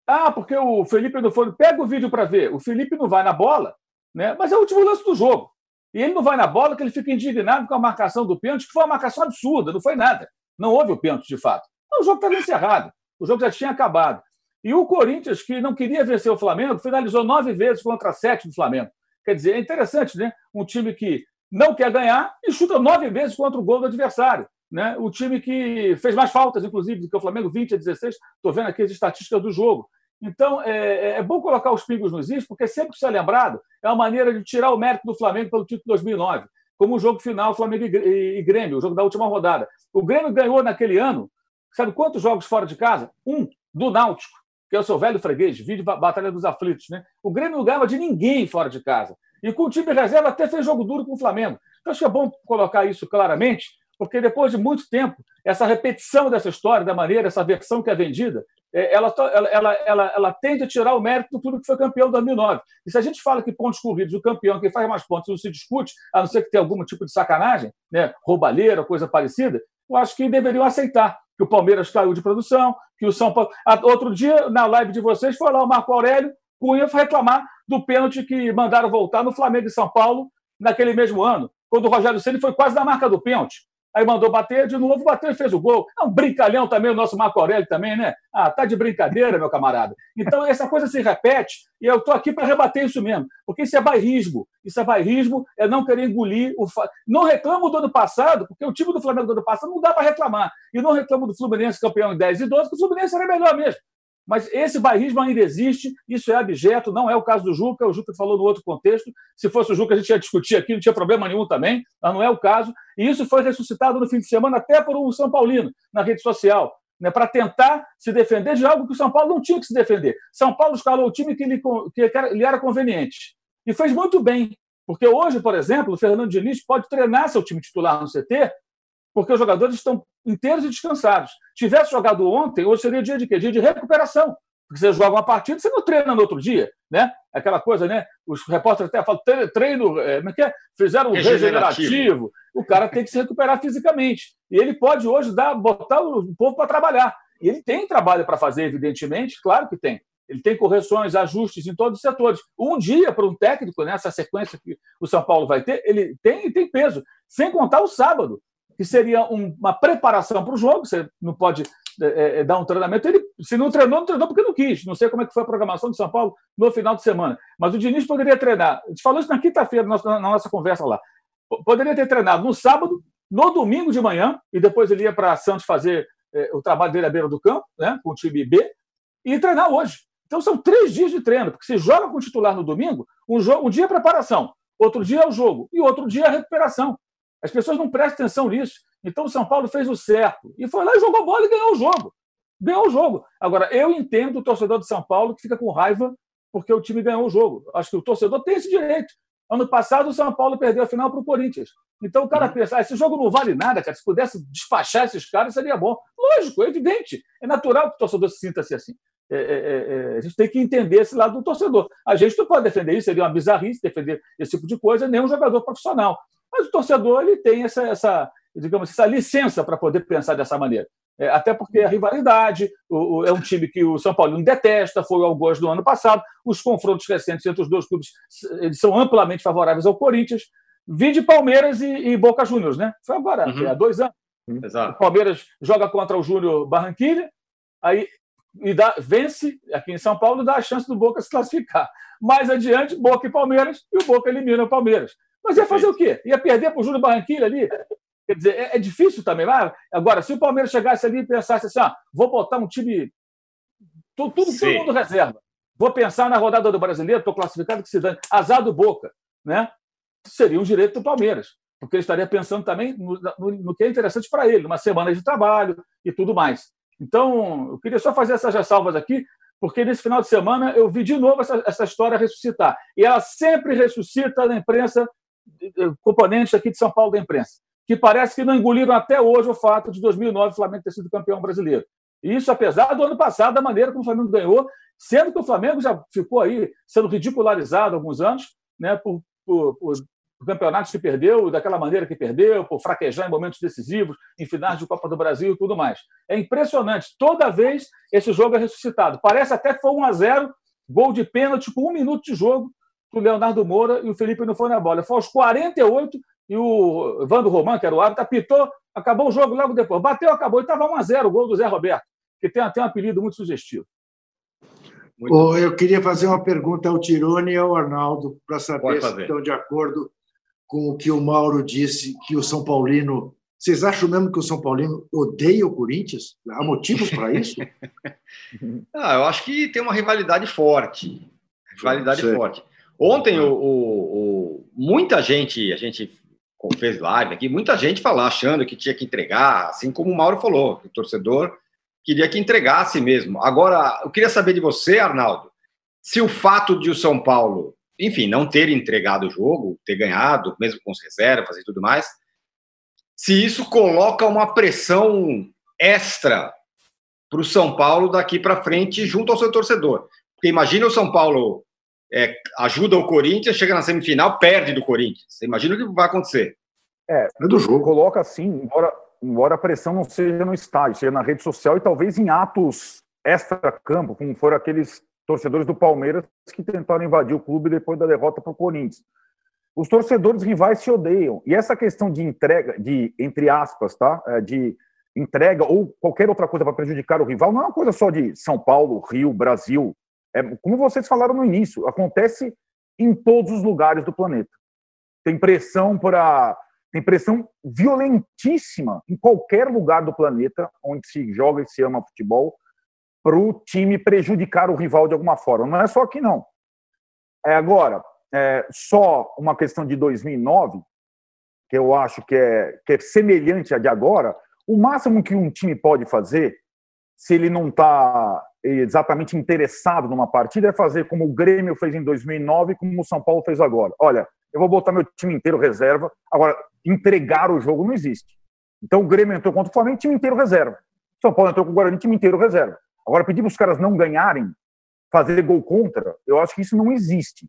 Ah, porque o Felipe não foi. Pega o vídeo para ver. O Felipe não vai na bola, né? mas é o último lance do jogo. E ele não vai na bola, que ele fica indignado com a marcação do pênalti, que foi uma marcação absurda, não foi nada. Não houve o pênalti, de fato. O jogo estava encerrado. O jogo já tinha acabado. E o Corinthians, que não queria vencer o Flamengo, finalizou nove vezes contra sete do Flamengo. Quer dizer, é interessante, né? Um time que não quer ganhar e chuta nove vezes contra o gol do adversário. Né? O time que fez mais faltas, inclusive, do que o Flamengo, 20 a 16. Estou vendo aqui as estatísticas do jogo. Então, é, é, bom colocar os pingos nos is, porque sempre que isso é lembrado, é uma maneira de tirar o mérito do Flamengo pelo título de 2009, como o jogo final Flamengo e Grêmio, o jogo da última rodada. O Grêmio ganhou naquele ano, sabe quantos jogos fora de casa? Um, do Náutico que é o seu velho freguês, vídeo Batalha dos Aflitos. Né? O Grêmio não ganhava de ninguém fora de casa. E com o time reserva até fez jogo duro com o Flamengo. Então acho que é bom colocar isso claramente, porque depois de muito tempo, essa repetição dessa história, da maneira, essa versão que é vendida, é, ela, ela, ela, ela, tende a tirar o mérito do clube que foi campeão em 2009. E se a gente fala que pontos corridos, o campeão, quem faz mais pontos, não se discute, a não ser que tenha algum tipo de sacanagem, né, roubalheira, coisa parecida, eu acho que deveriam aceitar que o Palmeiras caiu de produção, que o São Paulo. Outro dia, na live de vocês, foi lá o Marco Aurélio Cunha reclamar do pênalti que mandaram voltar no Flamengo e São Paulo naquele mesmo ano, quando o Rogério Ceni foi quase na marca do pênalti aí mandou bater, de novo bateu e fez o gol. É um brincalhão também, o nosso Marco Aurélio também, né? Ah, tá de brincadeira, meu camarada. Então, essa coisa se repete e eu estou aqui para rebater isso mesmo, porque isso é bairrismo. Isso é bairrismo, é não querer engolir o. Não reclamo do ano passado, porque o time do Flamengo do ano passado não dá para reclamar. E não reclamo do Fluminense campeão em 10 e 12, porque o Fluminense era melhor mesmo. Mas esse bairrismo ainda existe, isso é abjeto, não é o caso do Juca, o Juca falou no outro contexto. Se fosse o Juca, a gente ia discutir aqui, não tinha problema nenhum também, mas não é o caso. E isso foi ressuscitado no fim de semana até por um São Paulino, na rede social, né, para tentar se defender de algo que o São Paulo não tinha que se defender. São Paulo escalou o time que lhe, que lhe era conveniente. E fez muito bem, porque hoje, por exemplo, o Fernando Diniz pode treinar seu time titular no CT porque os jogadores estão inteiros e descansados. Tivesse jogado ontem, hoje seria dia de quê? Dia de recuperação. Porque você joga uma partida, você não treina no outro dia, né? Aquela coisa, né? Os repórteres até falam treino, é, como é que é? Fizeram um regenerativo. regenerativo. O cara tem que se recuperar fisicamente. E ele pode hoje dar, botar o povo para trabalhar. E ele tem trabalho para fazer, evidentemente, claro que tem. Ele tem correções, ajustes em todos os setores. Um dia, para um técnico, nessa sequência que o São Paulo vai ter, ele tem, tem peso. Sem contar o sábado que seria um, uma preparação para o jogo. Você não pode é, é, dar um treinamento. Ele, se não treinou, não treinou porque não quis. Não sei como é que foi a programação de São Paulo no final de semana. Mas o Diniz poderia treinar. A gente falou isso na quinta-feira, na, na nossa conversa lá. Poderia ter treinado no sábado, no domingo de manhã, e depois ele ia para Santos fazer é, o trabalho dele à beira do campo, né, com o time B, e treinar hoje. Então são três dias de treino, porque se joga com o titular no domingo, um, um dia é preparação, outro dia é o jogo, e outro dia é a recuperação. As pessoas não prestam atenção nisso. Então o São Paulo fez o certo. E foi lá e jogou bola e ganhou o jogo. Ganhou o jogo. Agora, eu entendo o torcedor de São Paulo que fica com raiva porque o time ganhou o jogo. Acho que o torcedor tem esse direito. Ano passado, o São Paulo perdeu a final para o Corinthians. Então o cara uhum. pensa, ah, esse jogo não vale nada, cara. Se pudesse despachar esses caras, seria bom. Lógico, é evidente. É natural que o torcedor se sinta assim. É, é, é, é, a gente tem que entender esse lado do torcedor. A gente não pode defender isso, seria uma bizarrice defender esse tipo de coisa, nem um jogador profissional. Mas o torcedor ele tem essa, essa digamos, essa licença para poder pensar dessa maneira. É, até porque a rivalidade, o, o, é um time que o São Paulo não detesta, foi ao gosto do ano passado. Os confrontos recentes entre os dois clubes eles são amplamente favoráveis ao Corinthians. de Palmeiras e, e, Boca Juniors, né? Foi agora, uhum. há dois anos. Exato. O Palmeiras joga contra o Júnior Barranquilla, aí e dá, vence aqui em São Paulo, dá a chance do Boca se classificar. Mais adiante, Boca e Palmeiras, e o Boca elimina o Palmeiras. Mas ia fazer o quê? Ia perder para o Júnior Barranquilla ali? Quer dizer, é, é difícil também. Mas, agora, se o Palmeiras chegasse ali e pensasse assim, ah, vou botar um time. Tudo, tudo todo mundo reserva. Vou pensar na rodada do brasileiro, estou classificado que se dane. Azar do Boca, né? Seria um direito do Palmeiras, porque ele estaria pensando também no, no, no que é interessante para ele, uma semana de trabalho e tudo mais. Então, eu queria só fazer essas ressalvas aqui, porque nesse final de semana eu vi de novo essa, essa história ressuscitar. E ela sempre ressuscita na imprensa, componentes aqui de São Paulo da imprensa, que parece que não engoliram até hoje o fato de 2009 o Flamengo ter sido campeão brasileiro. Isso apesar do ano passado, da maneira como o Flamengo ganhou, sendo que o Flamengo já ficou aí sendo ridicularizado há alguns anos né, por, por, por campeonatos que perdeu, daquela maneira que perdeu, por fraquejar em momentos decisivos, em finais de Copa do Brasil e tudo mais. É impressionante. Toda vez esse jogo é ressuscitado. Parece até que foi 1 a 0 gol de pênalti com um minuto de jogo o Leonardo Moura e o Felipe não foi na bola. Foi aos 48 e o Vando Roman, que era o árbitro, apitou, acabou o jogo logo depois. Bateu, acabou. E estava 1 a 0 o gol do Zé Roberto, que tem até um apelido muito sugestivo. Muito eu queria fazer uma pergunta ao Tirone e ao Arnaldo para saber se estão de acordo com o que o Mauro disse, que o São Paulino. Vocês acham mesmo que o São Paulino odeia o Corinthians? Há motivos para isso? ah, eu acho que tem uma rivalidade forte. Rivalidade forte. Ontem, o, o, o, muita gente, a gente fez live aqui, muita gente falou, achando que tinha que entregar, assim como o Mauro falou, que o torcedor queria que entregasse mesmo. Agora, eu queria saber de você, Arnaldo, se o fato de o São Paulo enfim, não ter entregado o jogo, ter ganhado, mesmo com as reservas e tudo mais, se isso coloca uma pressão extra para o São Paulo daqui para frente junto ao seu torcedor. Porque imagina o São Paulo é, ajuda o Corinthians, chega na semifinal, perde do Corinthians. Você imagina o que vai acontecer. É, é do jogo. Coloca assim, embora, embora a pressão não seja no estádio, seja na rede social e talvez em atos extra-campo, como foram aqueles torcedores do Palmeiras que tentaram invadir o clube depois da derrota para o Corinthians. Os torcedores rivais se odeiam. E essa questão de entrega, de entre aspas, tá? É, de entrega ou qualquer outra coisa para prejudicar o rival, não é uma coisa só de São Paulo, Rio, Brasil. É, como vocês falaram no início, acontece em todos os lugares do planeta. Tem pressão para tem pressão violentíssima em qualquer lugar do planeta onde se joga e se ama futebol para o time prejudicar o rival de alguma forma. Não é só aqui, não. É agora, é só uma questão de 2009, que eu acho que é, que é semelhante à de agora. O máximo que um time pode fazer, se ele não está exatamente interessado numa partida, é fazer como o Grêmio fez em 2009 e como o São Paulo fez agora. Olha, eu vou botar meu time inteiro reserva. Agora, entregar o jogo não existe. Então, o Grêmio entrou contra o Flamengo, time inteiro reserva. São Paulo entrou com o Guarani, time inteiro reserva. Agora, pedir para os caras não ganharem, fazer gol contra, eu acho que isso não existe.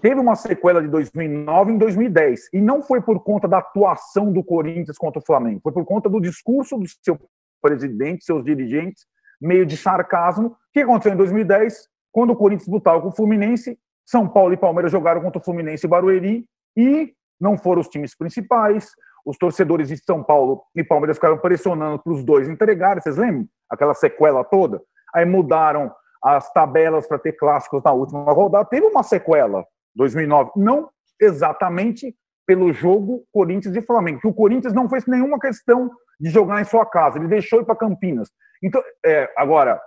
Teve uma sequela de 2009 em 2010, e não foi por conta da atuação do Corinthians contra o Flamengo, foi por conta do discurso do seu presidente, seus dirigentes, meio de sarcasmo. O que aconteceu em 2010? Quando o Corinthians lutava com o Fluminense, São Paulo e Palmeiras jogaram contra o Fluminense e Barueri, e não foram os times principais. Os torcedores de São Paulo e Palmeiras ficaram pressionando para os dois entregarem. Vocês lembram? aquela sequela toda. Aí mudaram as tabelas para ter clássicos na última rodada. Teve uma sequela, 2009, não exatamente pelo jogo Corinthians e Flamengo, que o Corinthians não fez nenhuma questão de jogar em sua casa, ele deixou ir para Campinas. Então, é, agora,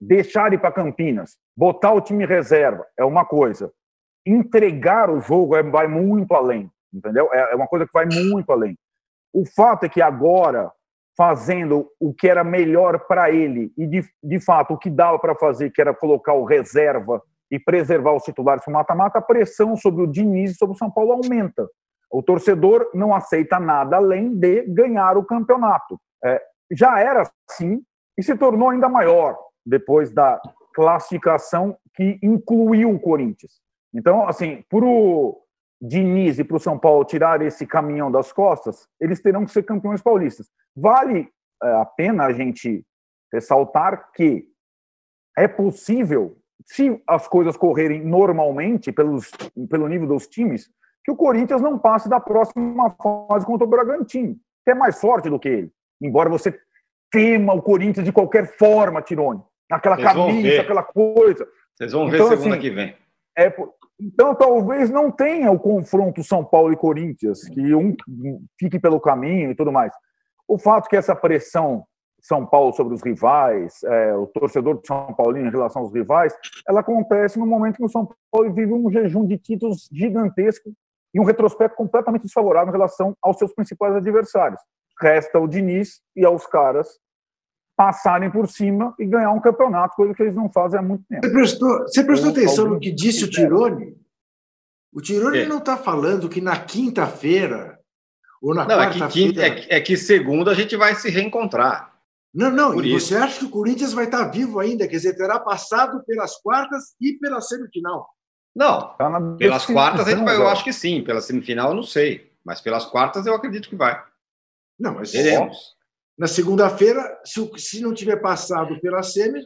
deixar ir para Campinas, botar o time reserva é uma coisa, entregar o jogo é, vai muito além, entendeu? É, é uma coisa que vai muito além. O fato é que agora fazendo o que era melhor para ele e, de, de fato, o que dava para fazer, que era colocar o reserva e preservar os titulares para o mata-mata, a pressão sobre o Diniz e sobre o São Paulo aumenta. O torcedor não aceita nada além de ganhar o campeonato. É, já era assim e se tornou ainda maior depois da classificação que incluiu o Corinthians. Então, assim, para o Diniz e para o São Paulo tirar esse caminhão das costas, eles terão que ser campeões paulistas. Vale é, a pena a gente ressaltar que é possível, se as coisas correrem normalmente pelos, pelo nível dos times, que o Corinthians não passe da próxima fase contra o Bragantino, que é mais forte do que ele. Embora você tema o Corinthians de qualquer forma, Tirone. Aquela Vocês camisa, aquela coisa. Vocês vão ver então, semana assim, que vem. É, Então, talvez não tenha o confronto São Paulo e Corinthians, que um fique pelo caminho e tudo mais. O fato que essa pressão São Paulo sobre os rivais, é, o torcedor de São Paulo em relação aos rivais, ela acontece no momento que o São Paulo vive um jejum de títulos gigantesco e um retrospecto completamente desfavorável em relação aos seus principais adversários. Resta o Diniz e aos caras passarem por cima e ganhar um campeonato, coisa que eles não fazem há muito tempo. Você prestou, você prestou atenção no que disse o Tirone? O Tirone é. não está falando que na quinta-feira ou na quarta-feira... É, que, é, é que segunda a gente vai se reencontrar. Não, não, Por e isso. você acha que o Corinthians vai estar vivo ainda, quer dizer, terá passado pelas quartas e pela semifinal. Não, tá pelas quartas vai, eu acho que sim, pela semifinal eu não sei, mas pelas quartas eu acredito que vai. Não, mas Veremos. Na segunda-feira, se, se não tiver passado pela semi,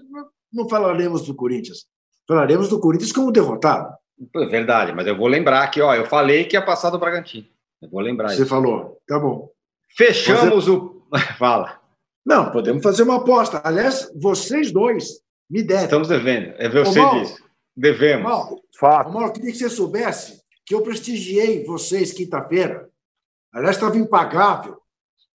não falaremos do Corinthians. Falaremos do Corinthians como derrotado. É verdade, mas eu vou lembrar aqui, ó, eu falei que ia passar do Bragantino. Eu vou lembrar Você isso. falou, tá bom. Fechamos Fazer... o. Fala. Não, podemos fazer uma aposta. Aliás, vocês dois me devem. Estamos devendo. É você disse. Devemos. Mauro, Fato. Mauro, eu queria que você soubesse que eu prestigiei vocês quinta-feira. Aliás, estava impagável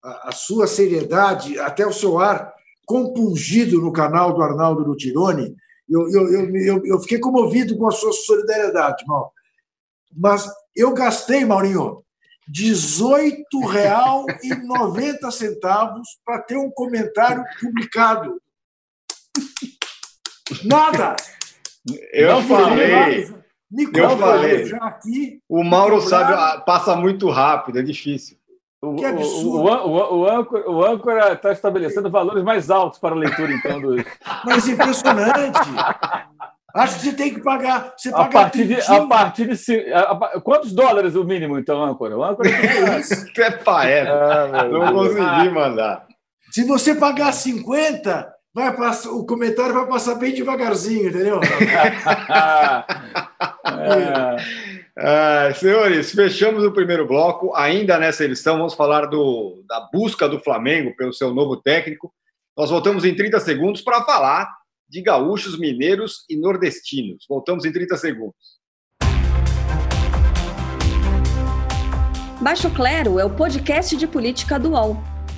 a, a, sua seriedade, até o seu ar compungido no canal do Arnaldo Lutironi. Eu, eu, eu, eu, eu fiquei comovido com a sua solidariedade, Mauro. Mas eu gastei, Maurinho, R$18,90 para ter um comentário publicado. Nada! Eu não falei. eu falei. Já aqui, o Mauro sabe, passa muito rápido, é difícil. O, que absurdo. O, o, o, âncora, o âncora está estabelecendo valores mais altos para a leitura, então. Do... Mas impressionante! Acho que você tem que pagar. Você a, partir de, a partir de. A, a, quantos dólares o mínimo, então, âncora? O âncora é isso. é paé. Ah, não consegui mandar. Se você pagar 50, vai passar, o comentário vai passar bem devagarzinho, entendeu? é. Senhores, fechamos o primeiro bloco. Ainda nessa edição, vamos falar do, da busca do Flamengo pelo seu novo técnico. Nós voltamos em 30 segundos para falar de gaúchos, mineiros e nordestinos. Voltamos em 30 segundos. Baixo Clero é o podcast de política do UOL.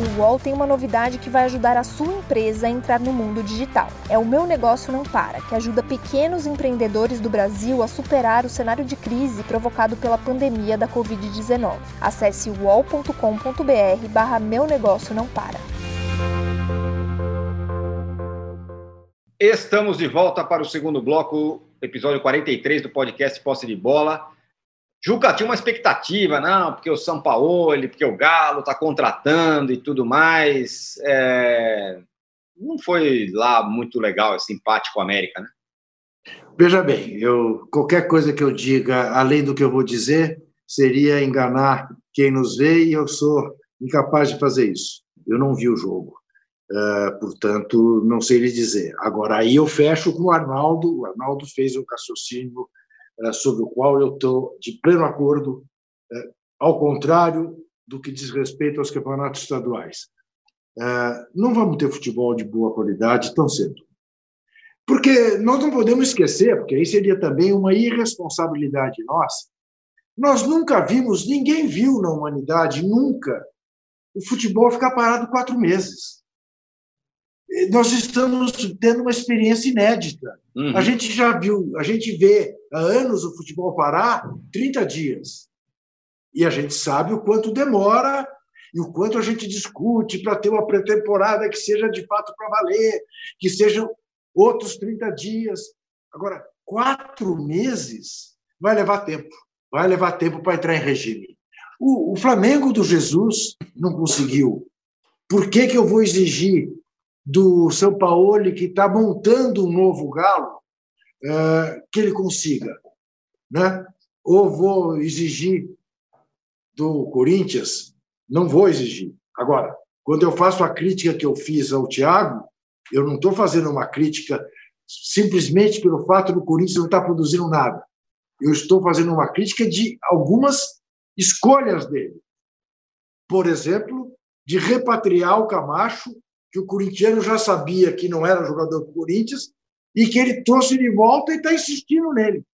O UOL tem uma novidade que vai ajudar a sua empresa a entrar no mundo digital. É o Meu Negócio Não Para, que ajuda pequenos empreendedores do Brasil a superar o cenário de crise provocado pela pandemia da Covid-19. Acesse uol.com.br barra Meu Negócio Não Para. Estamos de volta para o segundo bloco, episódio 43 do podcast Posse de Bola. Juca tinha uma expectativa, não, porque o São Paulo, porque o Galo está contratando e tudo mais. É... Não foi lá muito legal esse empate com a América, né? Veja bem, eu, qualquer coisa que eu diga, além do que eu vou dizer, seria enganar quem nos vê e eu sou incapaz de fazer isso. Eu não vi o jogo. Uh, portanto, não sei lhe dizer. Agora, aí eu fecho com o Arnaldo. O Arnaldo fez um raciocínio sobre o qual eu estou de pleno acordo, uh, ao contrário do que diz respeito aos campeonatos estaduais. não vamos ter futebol de boa qualidade tão cedo. Porque nós não podemos esquecer, porque aí seria também uma irresponsabilidade nossa. Nós nunca vimos, ninguém viu na humanidade, nunca, o futebol ficar parado quatro meses nós estamos tendo uma experiência inédita. Uhum. A gente já viu, a gente vê há anos o futebol parar 30 dias. E a gente sabe o quanto demora e o quanto a gente discute para ter uma pré-temporada que seja de fato para valer, que sejam outros 30 dias. Agora, quatro meses vai levar tempo. Vai levar tempo para entrar em regime. O, o Flamengo do Jesus não conseguiu. Por que, que eu vou exigir do São Paulo, que está montando um novo galo, que ele consiga. Né? Ou vou exigir do Corinthians, não vou exigir. Agora, quando eu faço a crítica que eu fiz ao Thiago, eu não estou fazendo uma crítica simplesmente pelo fato do Corinthians não estar produzindo nada. Eu estou fazendo uma crítica de algumas escolhas dele. Por exemplo, de repatriar o Camacho, que o corintiano já sabia que não era jogador do Corinthians, e que ele trouxe de volta e está insistindo nele,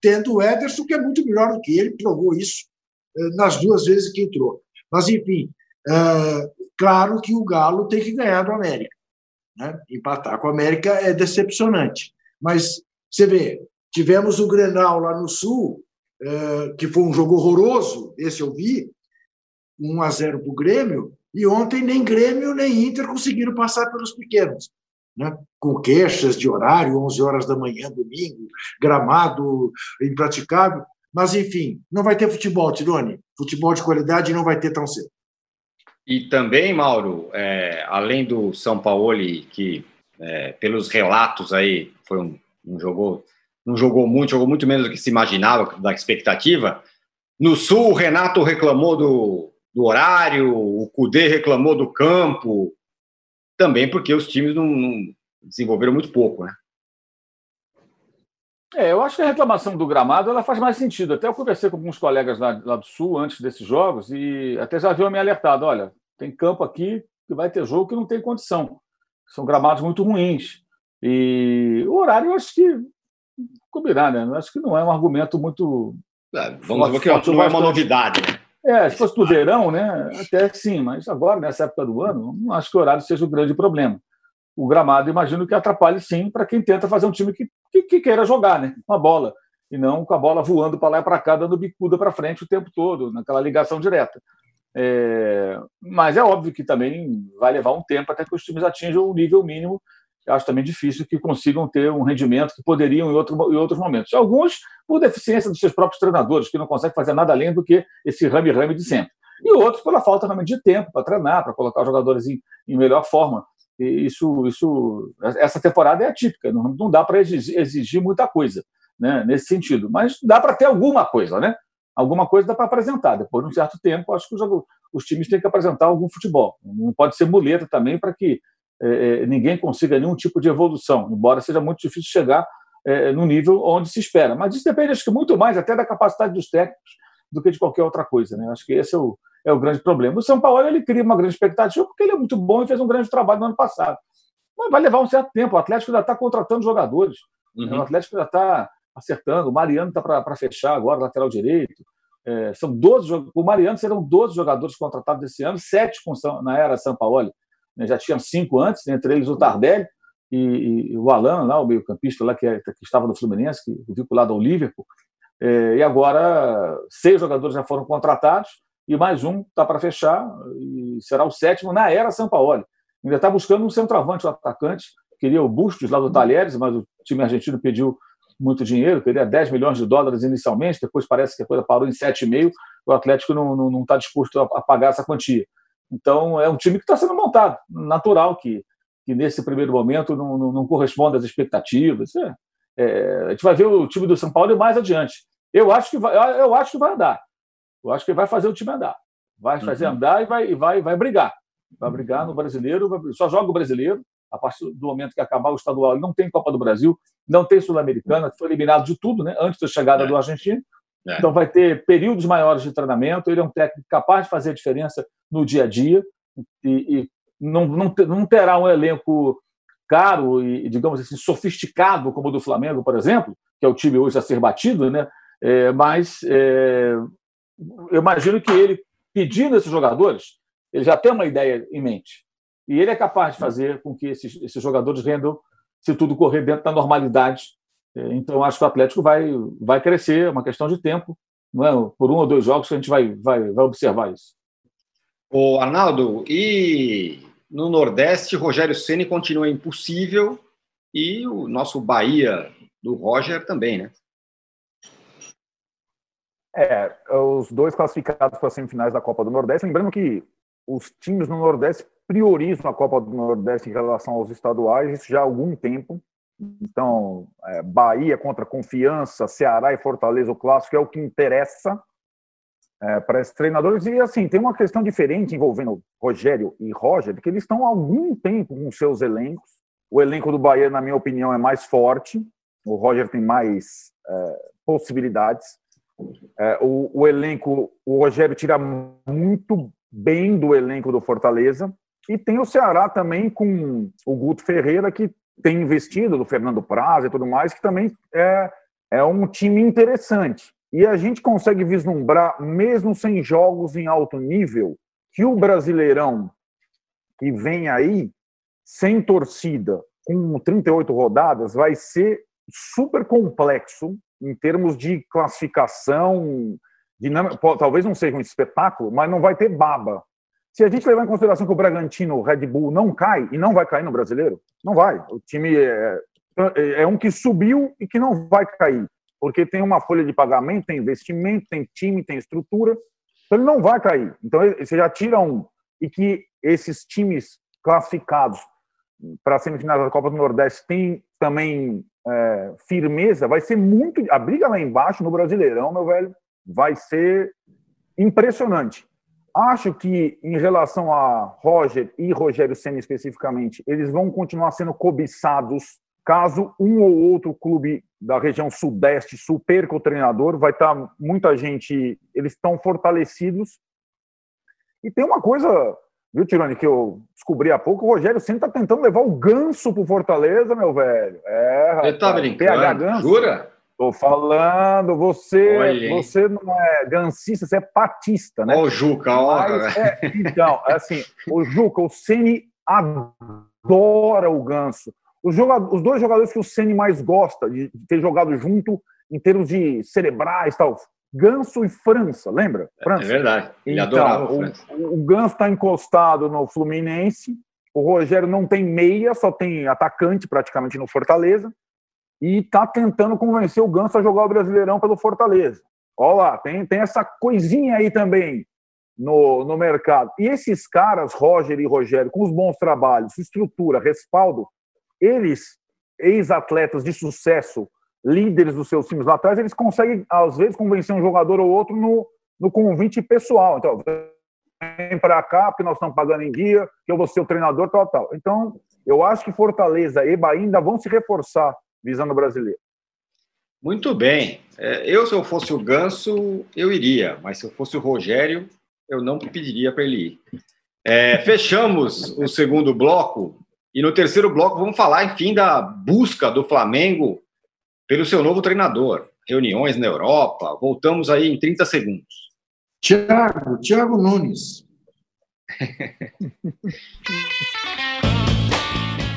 tendo o Ederson, que é muito melhor do que ele, provou isso eh, nas duas vezes que entrou. Mas, enfim, é, claro que o Galo tem que ganhar do América. Né? Empatar com o América é decepcionante. Mas você vê, tivemos o Grenal lá no Sul, é, que foi um jogo horroroso, esse eu vi, 1 a 0 para o Grêmio, e ontem nem Grêmio nem Inter conseguiram passar pelos pequenos. Né? com queixas de horário, 11 horas da manhã, domingo, gramado impraticável. Mas, enfim, não vai ter futebol, Tirone. Futebol de qualidade não vai ter tão cedo. E também, Mauro, é, além do São Paulo, que é, pelos relatos aí foi um, um jogou, não jogou muito, jogou muito menos do que se imaginava, da expectativa. No Sul, o Renato reclamou do, do horário, o Cudê reclamou do campo, também porque os times não, não desenvolveram muito pouco, né? É, eu acho que a reclamação do gramado ela faz mais sentido. Até eu conversei com alguns colegas lá, lá do Sul antes desses jogos e até já haviam me alertado: olha, tem campo aqui que vai ter jogo que não tem condição. São gramados muito ruins. E o horário, eu acho que combinar, né? Eu acho que não é um argumento muito. É, vamos dizer que não é uma novidade, né? É, se fosse do verão, né? Até sim, mas agora, nessa época do ano, não acho que o horário seja o grande problema o gramado, imagino que atrapalhe sim para quem tenta fazer um time que, que, que, queira jogar, né? Uma bola. E não com a bola voando para lá e para cá, dando bicuda para frente o tempo todo, naquela ligação direta. É... Mas é óbvio que também vai levar um tempo até que os times atinjam o nível mínimo. Acho também difícil que consigam ter um rendimento que poderiam em, outro, em outros momentos. Alguns por deficiência dos seus próprios treinadores, que não conseguem fazer nada além do que esse rame-rame de sempre. E outros pela falta realmente de tempo para treinar, para colocar os jogadores em, em melhor forma isso, isso, essa temporada é atípica, não, não dá para exigir, exigir, muita coisa né, nesse sentido, mas dá para ter alguma coisa, né? Alguma coisa dá para apresentar. Depois de um certo tempo, acho que os, os, times têm que apresentar algum futebol. Não pode ser muleta também para que é, é, ninguém consiga nenhum tipo de evolução, embora seja muito difícil chegar é, no nível onde se espera. Mas isso depende, acho que muito mais até da capacidade dos técnicos do que de qualquer outra coisa. Né? Acho que esse é o, é o grande problema. O São Paulo ele cria uma grande expectativa porque ele é muito bom e fez um grande trabalho no ano passado. Mas vai levar um certo tempo. O Atlético ainda está contratando jogadores. Uhum. O Atlético ainda está acertando. O Mariano está para fechar agora, lateral direito. É, são 12, o Mariano serão 12 jogadores contratados esse ano, sete com, na era São Paulo. Né? Já tinham cinco antes, entre eles o Tardelli e, e, e o Alan, lá, o meio-campista lá que, é, que, estava no Fluminense, que vinculado ao Liverpool. É, e agora seis jogadores já foram contratados e mais um está para fechar, e será o sétimo na era São Paulo. Ainda está buscando um centroavante, um atacante, queria o Bustos lá do Talheres, mas o time argentino pediu muito dinheiro, queria 10 milhões de dólares inicialmente, depois parece que a coisa parou em 7,5, o Atlético não está tá disposto a, pagar essa quantia. Então, é um time que está sendo montado, natural que, que nesse primeiro momento não, não, não corresponde às expectativas. É, é, a gente vai ver o time do São Paulo mais adiante. Eu acho que vai, eu acho que vai dar. Eu acho que vai fazer o time andar. Vai fazer uhum. andar e vai, e vai, vai brigar. Vai uhum. brigar no brasileiro, só joga o brasileiro. A partir do momento que acabar o estadual, não tem Copa do Brasil, não tem Sul-Americana, foi eliminado de tudo, né? Antes da chegada é. do argentino. É. Então vai ter períodos maiores de treinamento. Ele é um técnico capaz de fazer a diferença no dia a dia e, e não, não, terá um elenco caro e, digamos assim, sofisticado como o do Flamengo, por exemplo, que é o time hoje a ser batido, né? É, mas é, eu imagino que ele, pedindo esses jogadores, ele já tem uma ideia em mente. E ele é capaz de fazer com que esses, esses jogadores rendam, se tudo correr dentro da normalidade. É, então, acho que o Atlético vai, vai crescer, é uma questão de tempo. Não é por um ou dois jogos que a gente vai, vai, vai observar isso. O Arnaldo, e no Nordeste, Rogério Ceni continua impossível e o nosso Bahia do Roger também, né? É, os dois classificados para as semifinais da Copa do Nordeste. Lembrando que os times no Nordeste priorizam a Copa do Nordeste em relação aos estaduais, isso já há algum tempo. Então, é, Bahia contra Confiança, Ceará e Fortaleza, o clássico é o que interessa. é, para esses treinadores. E assim, tem uma questão diferente envolvendo Rogério e Roger, que eles estão há algum tempo com seus elencos. O elenco do Bahia, na minha opinião, é mais forte. O Roger tem mais é, possibilidades. É, o, o, elenco, o Rogério tira muito bem do elenco do Fortaleza. E tem o Ceará também com o Guto Ferreira, que tem investido, do Fernando Praz e tudo mais, que também é, é um time interessante. E a gente consegue vislumbrar, mesmo sem jogos em alto nível, que o Brasileirão que vem aí, sem torcida, com 38 rodadas, vai ser super complexo em termos de classificação. Dinâmica. Talvez não seja um espetáculo, mas não vai ter baba. Se a gente levar em consideração que o Bragantino, o Red Bull, não cai, e não vai cair no brasileiro, não vai. O time é, é um que subiu e que não vai cair porque tem uma folha de pagamento, tem investimento, tem time, tem estrutura, então ele não vai cair. Então você já tira um. E que esses times classificados para a semifinal da Copa do Nordeste têm também é, firmeza, vai ser muito. A briga lá embaixo no Brasileirão, meu velho, vai ser impressionante. Acho que, em relação a Roger e Rogério Senna especificamente, eles vão continuar sendo cobiçados Caso um ou outro clube da região sudeste sul perca o treinador, vai estar tá muita gente, eles estão fortalecidos. E tem uma coisa, viu, Tirone, que eu descobri há pouco, o Rogério sempre está tentando levar o ganso pro Fortaleza, meu velho. É, rapaz, Você tá brincando? Ganso. Jura? Tô falando, você, Oi, você não é gansista, você é patista, né? Ô, Juca, ó. É, então, assim, o Juca, o Ceni adora o ganso. Os, jogadores, os dois jogadores que o Ceni mais gosta de ter jogado junto em termos de cerebrais tal, Ganso e França, lembra? É, França. É verdade. Ele então, o, o Ganso está encostado no Fluminense. O Rogério não tem meia, só tem atacante praticamente no Fortaleza. E está tentando convencer o Ganso a jogar o Brasileirão pelo Fortaleza. Olha lá, tem, tem essa coisinha aí também no, no mercado. E esses caras, Roger e Rogério, com os bons trabalhos, estrutura, respaldo, eles, ex-atletas de sucesso, líderes dos seus times lá atrás, eles conseguem, às vezes, convencer um jogador ou outro no, no convite pessoal. Então, vem para cá, porque nós estamos pagando em dia, que eu vou ser o treinador, tal, tal. Então, eu acho que Fortaleza e Bahia ainda vão se reforçar visando o brasileiro. Muito bem. É, eu, se eu fosse o Ganso, eu iria, mas se eu fosse o Rogério, eu não pediria para ele ir. É, fechamos o segundo bloco e no terceiro bloco vamos falar, enfim, da busca do Flamengo pelo seu novo treinador. Reuniões na Europa. Voltamos aí em 30 segundos. Tiago, Tiago Nunes.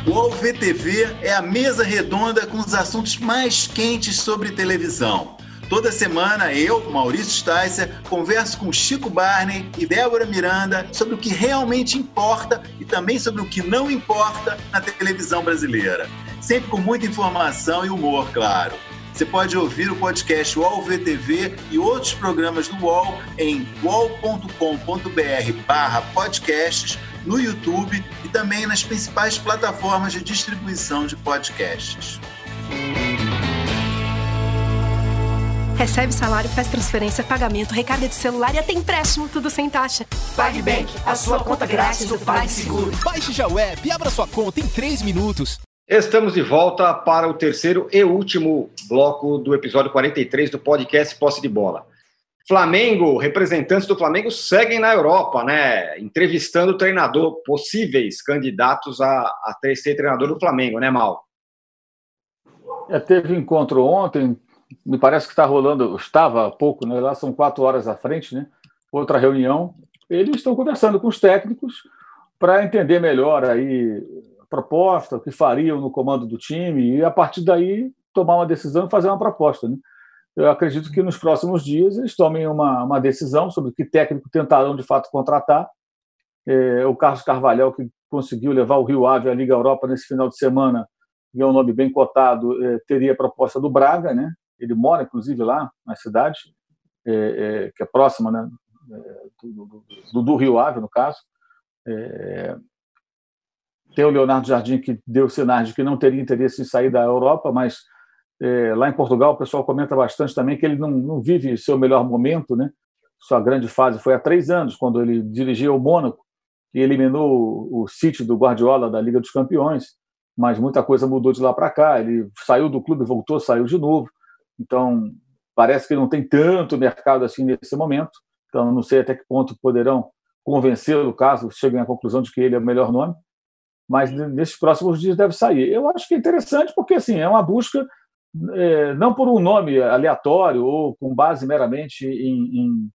O AlvTV é a mesa redonda com os assuntos mais quentes sobre televisão Toda semana eu, Maurício Sticer, converso com Chico Barney e Débora Miranda sobre o que realmente importa e também sobre o que não importa na televisão brasileira. Sempre com muita informação e humor, claro. Você pode ouvir o podcast UOL VTV e outros programas do UOL em wallcombr podcasts no YouTube e também nas principais plataformas de distribuição de podcasts. Recebe salário, faz transferência, pagamento, recarga de celular e até empréstimo, tudo sem taxa. PagBank, a sua conta grátis do PagSeguro. Baixe já o app e abra sua conta em 3 minutos. Estamos de volta para o terceiro e último bloco do episódio 43 do podcast Posse de Bola. Flamengo, representantes do Flamengo seguem na Europa, né? Entrevistando o treinador, possíveis candidatos a, a ser treinador do Flamengo, né, Mal? É, teve encontro ontem, me parece que está rolando, estava há pouco, né? lá são quatro horas à frente, né? outra reunião. Eles estão conversando com os técnicos para entender melhor aí proposta, o que fariam no comando do time e, a partir daí, tomar uma decisão e fazer uma proposta. Né? Eu acredito que nos próximos dias eles tomem uma, uma decisão sobre que técnico tentarão de fato contratar. É, o Carlos Carvalhal, que conseguiu levar o Rio Ave à Liga Europa nesse final de semana, e é um nome bem cotado, é, teria a proposta do Braga, né? Ele mora, inclusive, lá na cidade, é, é, que é próxima né, é, do, do, do, Rio Ave, no caso. É, tem o Leonardo Jardim, que deu sinais de que não teria interesse em sair da Europa, mas é, lá em Portugal o pessoal comenta bastante também que ele não, não vive seu melhor momento, né? sua grande fase foi há três anos, quando ele dirigia o Mônaco e eliminou o City do Guardiola da Liga dos Campeões, mas muita coisa mudou de lá para cá. Ele saiu do clube, voltou, saiu de novo. Então, parece que não tem tanto mercado assim nesse momento. Então, não sei até que ponto poderão convencê-lo, caso cheguem à conclusão de que ele é o melhor nome. Mas nesses próximos dias deve sair. Eu acho que é interessante porque assim é uma busca é, não por um nome aleatório ou com base meramente em, em,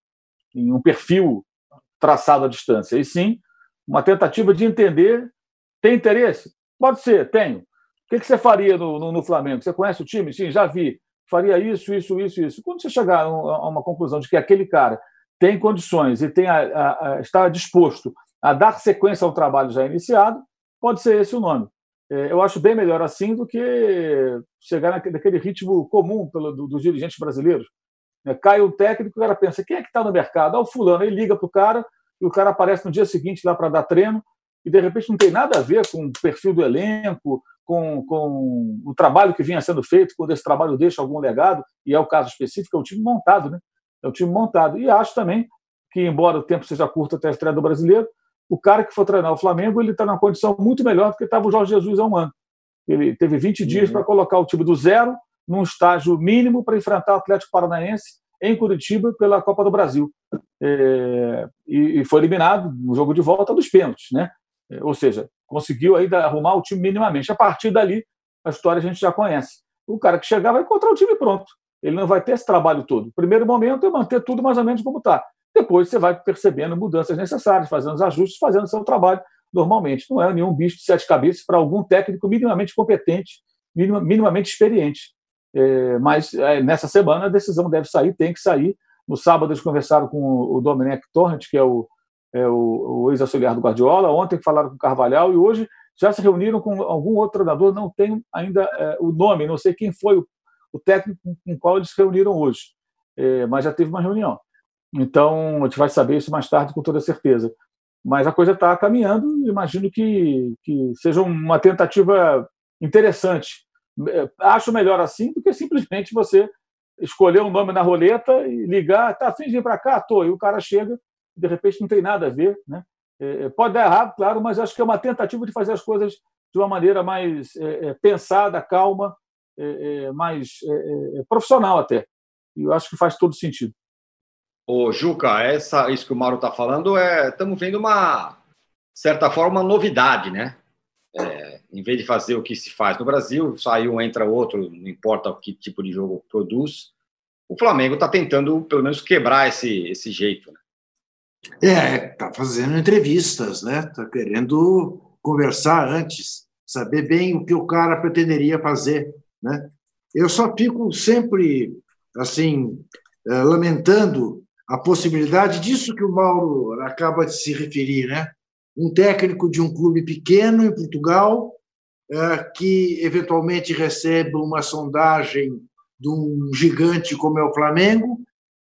em um perfil traçado à distância, e sim uma tentativa de entender. Tem interesse? Pode ser, tenho. O que, você faria no, no, no, Flamengo? Você conhece o time? Sim, já vi. Faria isso, isso, isso, isso. Quando você chegar a uma conclusão de que aquele cara tem condições e tem a, a, a, está disposto a dar sequência ao trabalho já iniciado, pode ser esse o nome. É, eu acho bem melhor assim do que chegar naquele ritmo comum dos dirigentes brasileiros. É, cai o técnico, o cara pensa, quem é que está no mercado? Ah, o fulano. Ele liga para o cara e o cara aparece no dia seguinte lá para dar treino e, de repente, não tem nada a ver com o perfil do elenco, com, com o trabalho que vinha sendo feito, quando esse trabalho deixa algum legado, e é o caso específico, é um time montado, né? É um time montado. E acho também que, embora o tempo seja curto até a estreia do brasileiro, o cara que for treinar o Flamengo ele está numa condição muito melhor do que estava o Jorge Jesus há um ano. Ele teve 20 dias uhum. para colocar o time do zero num estágio mínimo para enfrentar o Atlético Paranaense em Curitiba pela Copa do Brasil. É, e, e, foi eliminado no jogo de volta dos pênaltis, né? É, ou seja, conseguiu ainda arrumar o time minimamente. A partir dali, a história a gente já conhece. O cara que chegar vai encontrar o time pronto. Ele não vai ter esse trabalho todo. O primeiro momento é manter tudo mais ou menos como está. Depois você vai percebendo mudanças necessárias, fazendo os ajustes, fazendo o seu trabalho normalmente. Não é nenhum bicho de sete cabeças para algum técnico minimamente competente, minimamente experiente. É, mas é, nessa semana a decisão deve sair, tem que sair. No sábado eles conversaram com o Domenech Torrent, que é o, é o, o ex-auxiliar do Guardiola. Ontem falaram com o Carvalhal e hoje já se reuniram com algum outro treinador. Não tenho ainda é, o nome, não sei quem foi o, o técnico com o qual eles se reuniram hoje, é, mas já teve uma reunião. Então, a gente vai saber isso mais tarde com toda certeza. Mas a coisa está caminhando, imagino que, que seja uma tentativa interessante. É, acho melhor assim do que simplesmente você escolher um nome na roleta e ligar, tá afim de vir para cá? Tô. E o cara chega, de repente não tem nada a ver. Né? É, é, pode dar errado, claro, mas acho que é uma tentativa de fazer as coisas de uma maneira mais é, pensada, calma, é, mais profissional até. E eu acho que faz todo sentido. Ô, Juca, essa, isso que o Mauro está falando, é, estamos vendo uma certa forma uma novidade, né? É, em vez de fazer o que se faz no Brasil, sai um, entra outro, não importa que tipo de jogo produz, o Flamengo está tentando, pelo menos, quebrar esse, esse jeito. Né? É, está fazendo entrevistas, né? Está querendo conversar antes, saber bem o que o cara pretenderia fazer, né? Eu só fico sempre, assim, eh, lamentando a possibilidade disso que o Mauro acaba de se referir, né? Um técnico de um clube pequeno em Portugal é, que eventualmente recebe uma sondagem de um gigante como é o Flamengo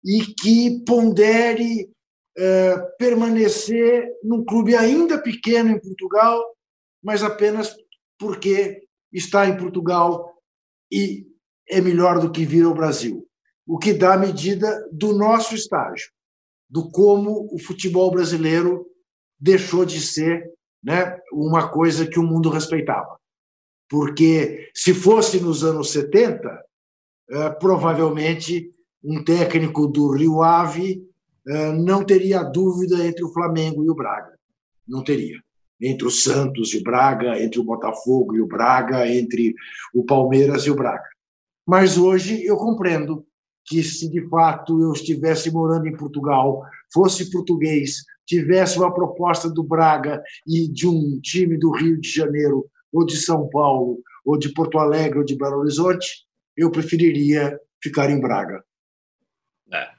e que pondere é, permanecer num clube ainda pequeno em Portugal, mas apenas porque está em Portugal e é melhor do que vir ao Brasil o que dá a medida do nosso estágio, do como o futebol brasileiro deixou de ser né, uma coisa que o mundo respeitava. Porque se fosse nos anos 70, eh, provavelmente um técnico do Rio Ave eh, não teria dúvida entre o Flamengo e o Braga. Não teria. Entre o Santos e o Braga, entre o Botafogo e o Braga, entre o Palmeiras e o Braga. Mas hoje eu compreendo que se de fato eu estivesse morando em Portugal, fosse português, tivesse uma proposta do Braga e de um time do Rio de Janeiro, ou de São Paulo, ou de Porto Alegre, ou de Belo Horizonte, eu preferiria ficar em Braga. É.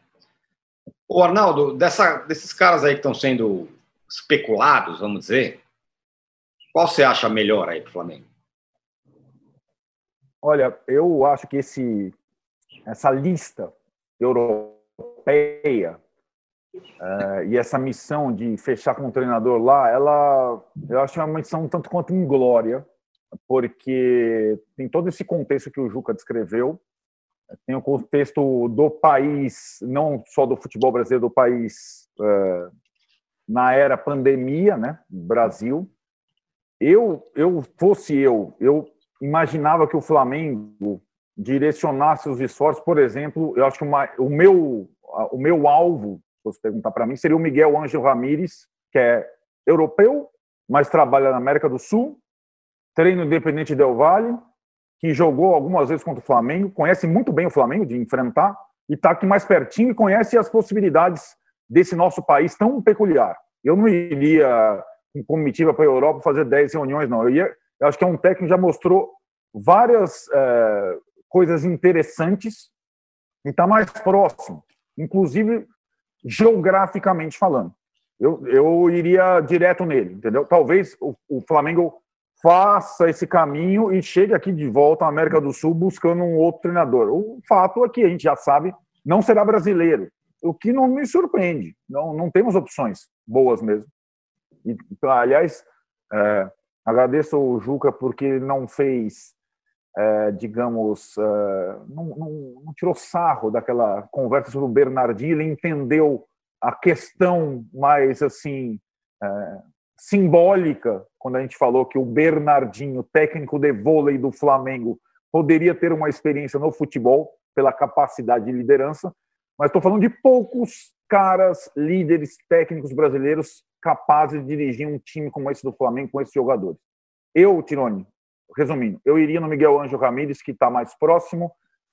O Arnaldo, dessa, desses caras aí que estão sendo especulados, vamos dizer, qual você acha melhor aí para o Flamengo? Olha, eu acho que esse essa lista europeia uh, e essa missão de fechar com o treinador lá, ela eu acho uma missão um tanto quanto inglória, porque tem todo esse contexto que o Juca descreveu. tem o contexto do país, não só do futebol brasileiro, do país uh, na era pandemia, né? Brasil. Eu, eu fosse eu, eu imaginava que o Flamengo direcionasse os esforços, por exemplo, eu acho que uma, o meu o meu alvo, se você perguntar para mim, seria o Miguel Ângelo Ramírez, que é europeu, mas trabalha na América do Sul, treino independente Del Valle, que jogou algumas vezes contra o Flamengo, conhece muito bem o Flamengo de enfrentar e está aqui mais pertinho e conhece as possibilidades desse nosso país tão peculiar. Eu não iria com comitiva para a Europa fazer 10 reuniões, não. Eu, ia, eu acho que é um técnico que já mostrou várias é, coisas interessantes e está mais próximo, inclusive geograficamente falando. Eu, eu iria direto nele, entendeu? Talvez o, o Flamengo faça esse caminho e chegue aqui de volta à América do Sul buscando um outro treinador. O fato é que a gente já sabe, não será brasileiro, o que não me surpreende. Não, não temos opções boas mesmo. E, aliás, é, agradeço o Juca porque não fez, é, digamos, é, não, não, não, tirou sarro daquela conversa sobre o Bernardinho, ele entendeu a questão mais assim é, simbólica quando a gente falou que o Bernardinho, técnico de vôlei do Flamengo, poderia ter uma experiência no futebol pela capacidade de liderança, mas estou falando de poucos caras, líderes técnicos brasileiros capazes de dirigir um time como esse do Flamengo, com esses jogadores. Eu, Tironi, resumindo, eu iria no Miguel Ângelo Ramírez, que está mais próximo,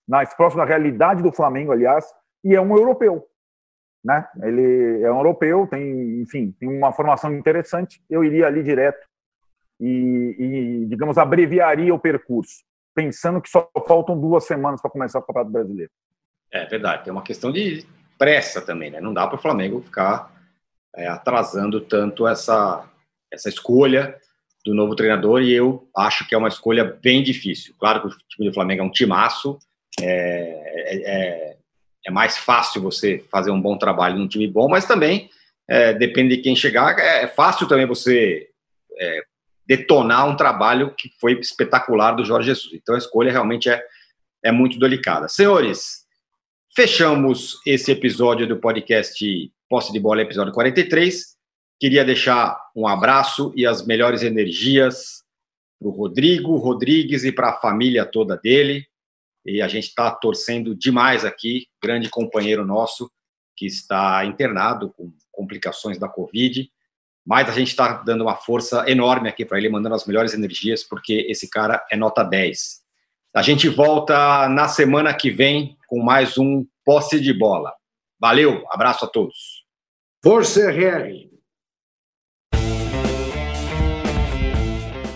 mais próximo da realidade do Flamengo, aliás, e é um europeu né? Ele é um europeu, tem, enfim, tem uma formação interessante. Eu iria ali direto e, e digamos, abreviaria o percurso, pensando que só faltam duas semanas para começar o Campeonato Brasileiro. É verdade, tem uma questão de pressa também, né? Não dá para o Flamengo ficar é, atrasando tanto essa, essa escolha do novo treinador e eu acho que é uma escolha bem difícil. Claro que o time do Flamengo é um timaço, é, é, é é mais fácil você fazer um bom trabalho num time bom, mas também é, depende de quem chegar. É, é fácil também você é, detonar um trabalho que foi espetacular do Jorge Jesus. Então a escolha realmente é, é muito delicada. Senhores, fechamos esse episódio do podcast Posse de Bola, episódio 43. Queria deixar um abraço e as melhores energias para o Rodrigo Rodrigues e para a família toda dele e a gente está torcendo demais aqui, grande companheiro nosso que está internado com complicações da Covid, mas a gente está dando uma força enorme aqui para ele, mandando as melhores energias, porque esse cara é nota 10. A gente volta na semana que vem com mais um Posse de Bola. Valeu, abraço a todos. Força RR.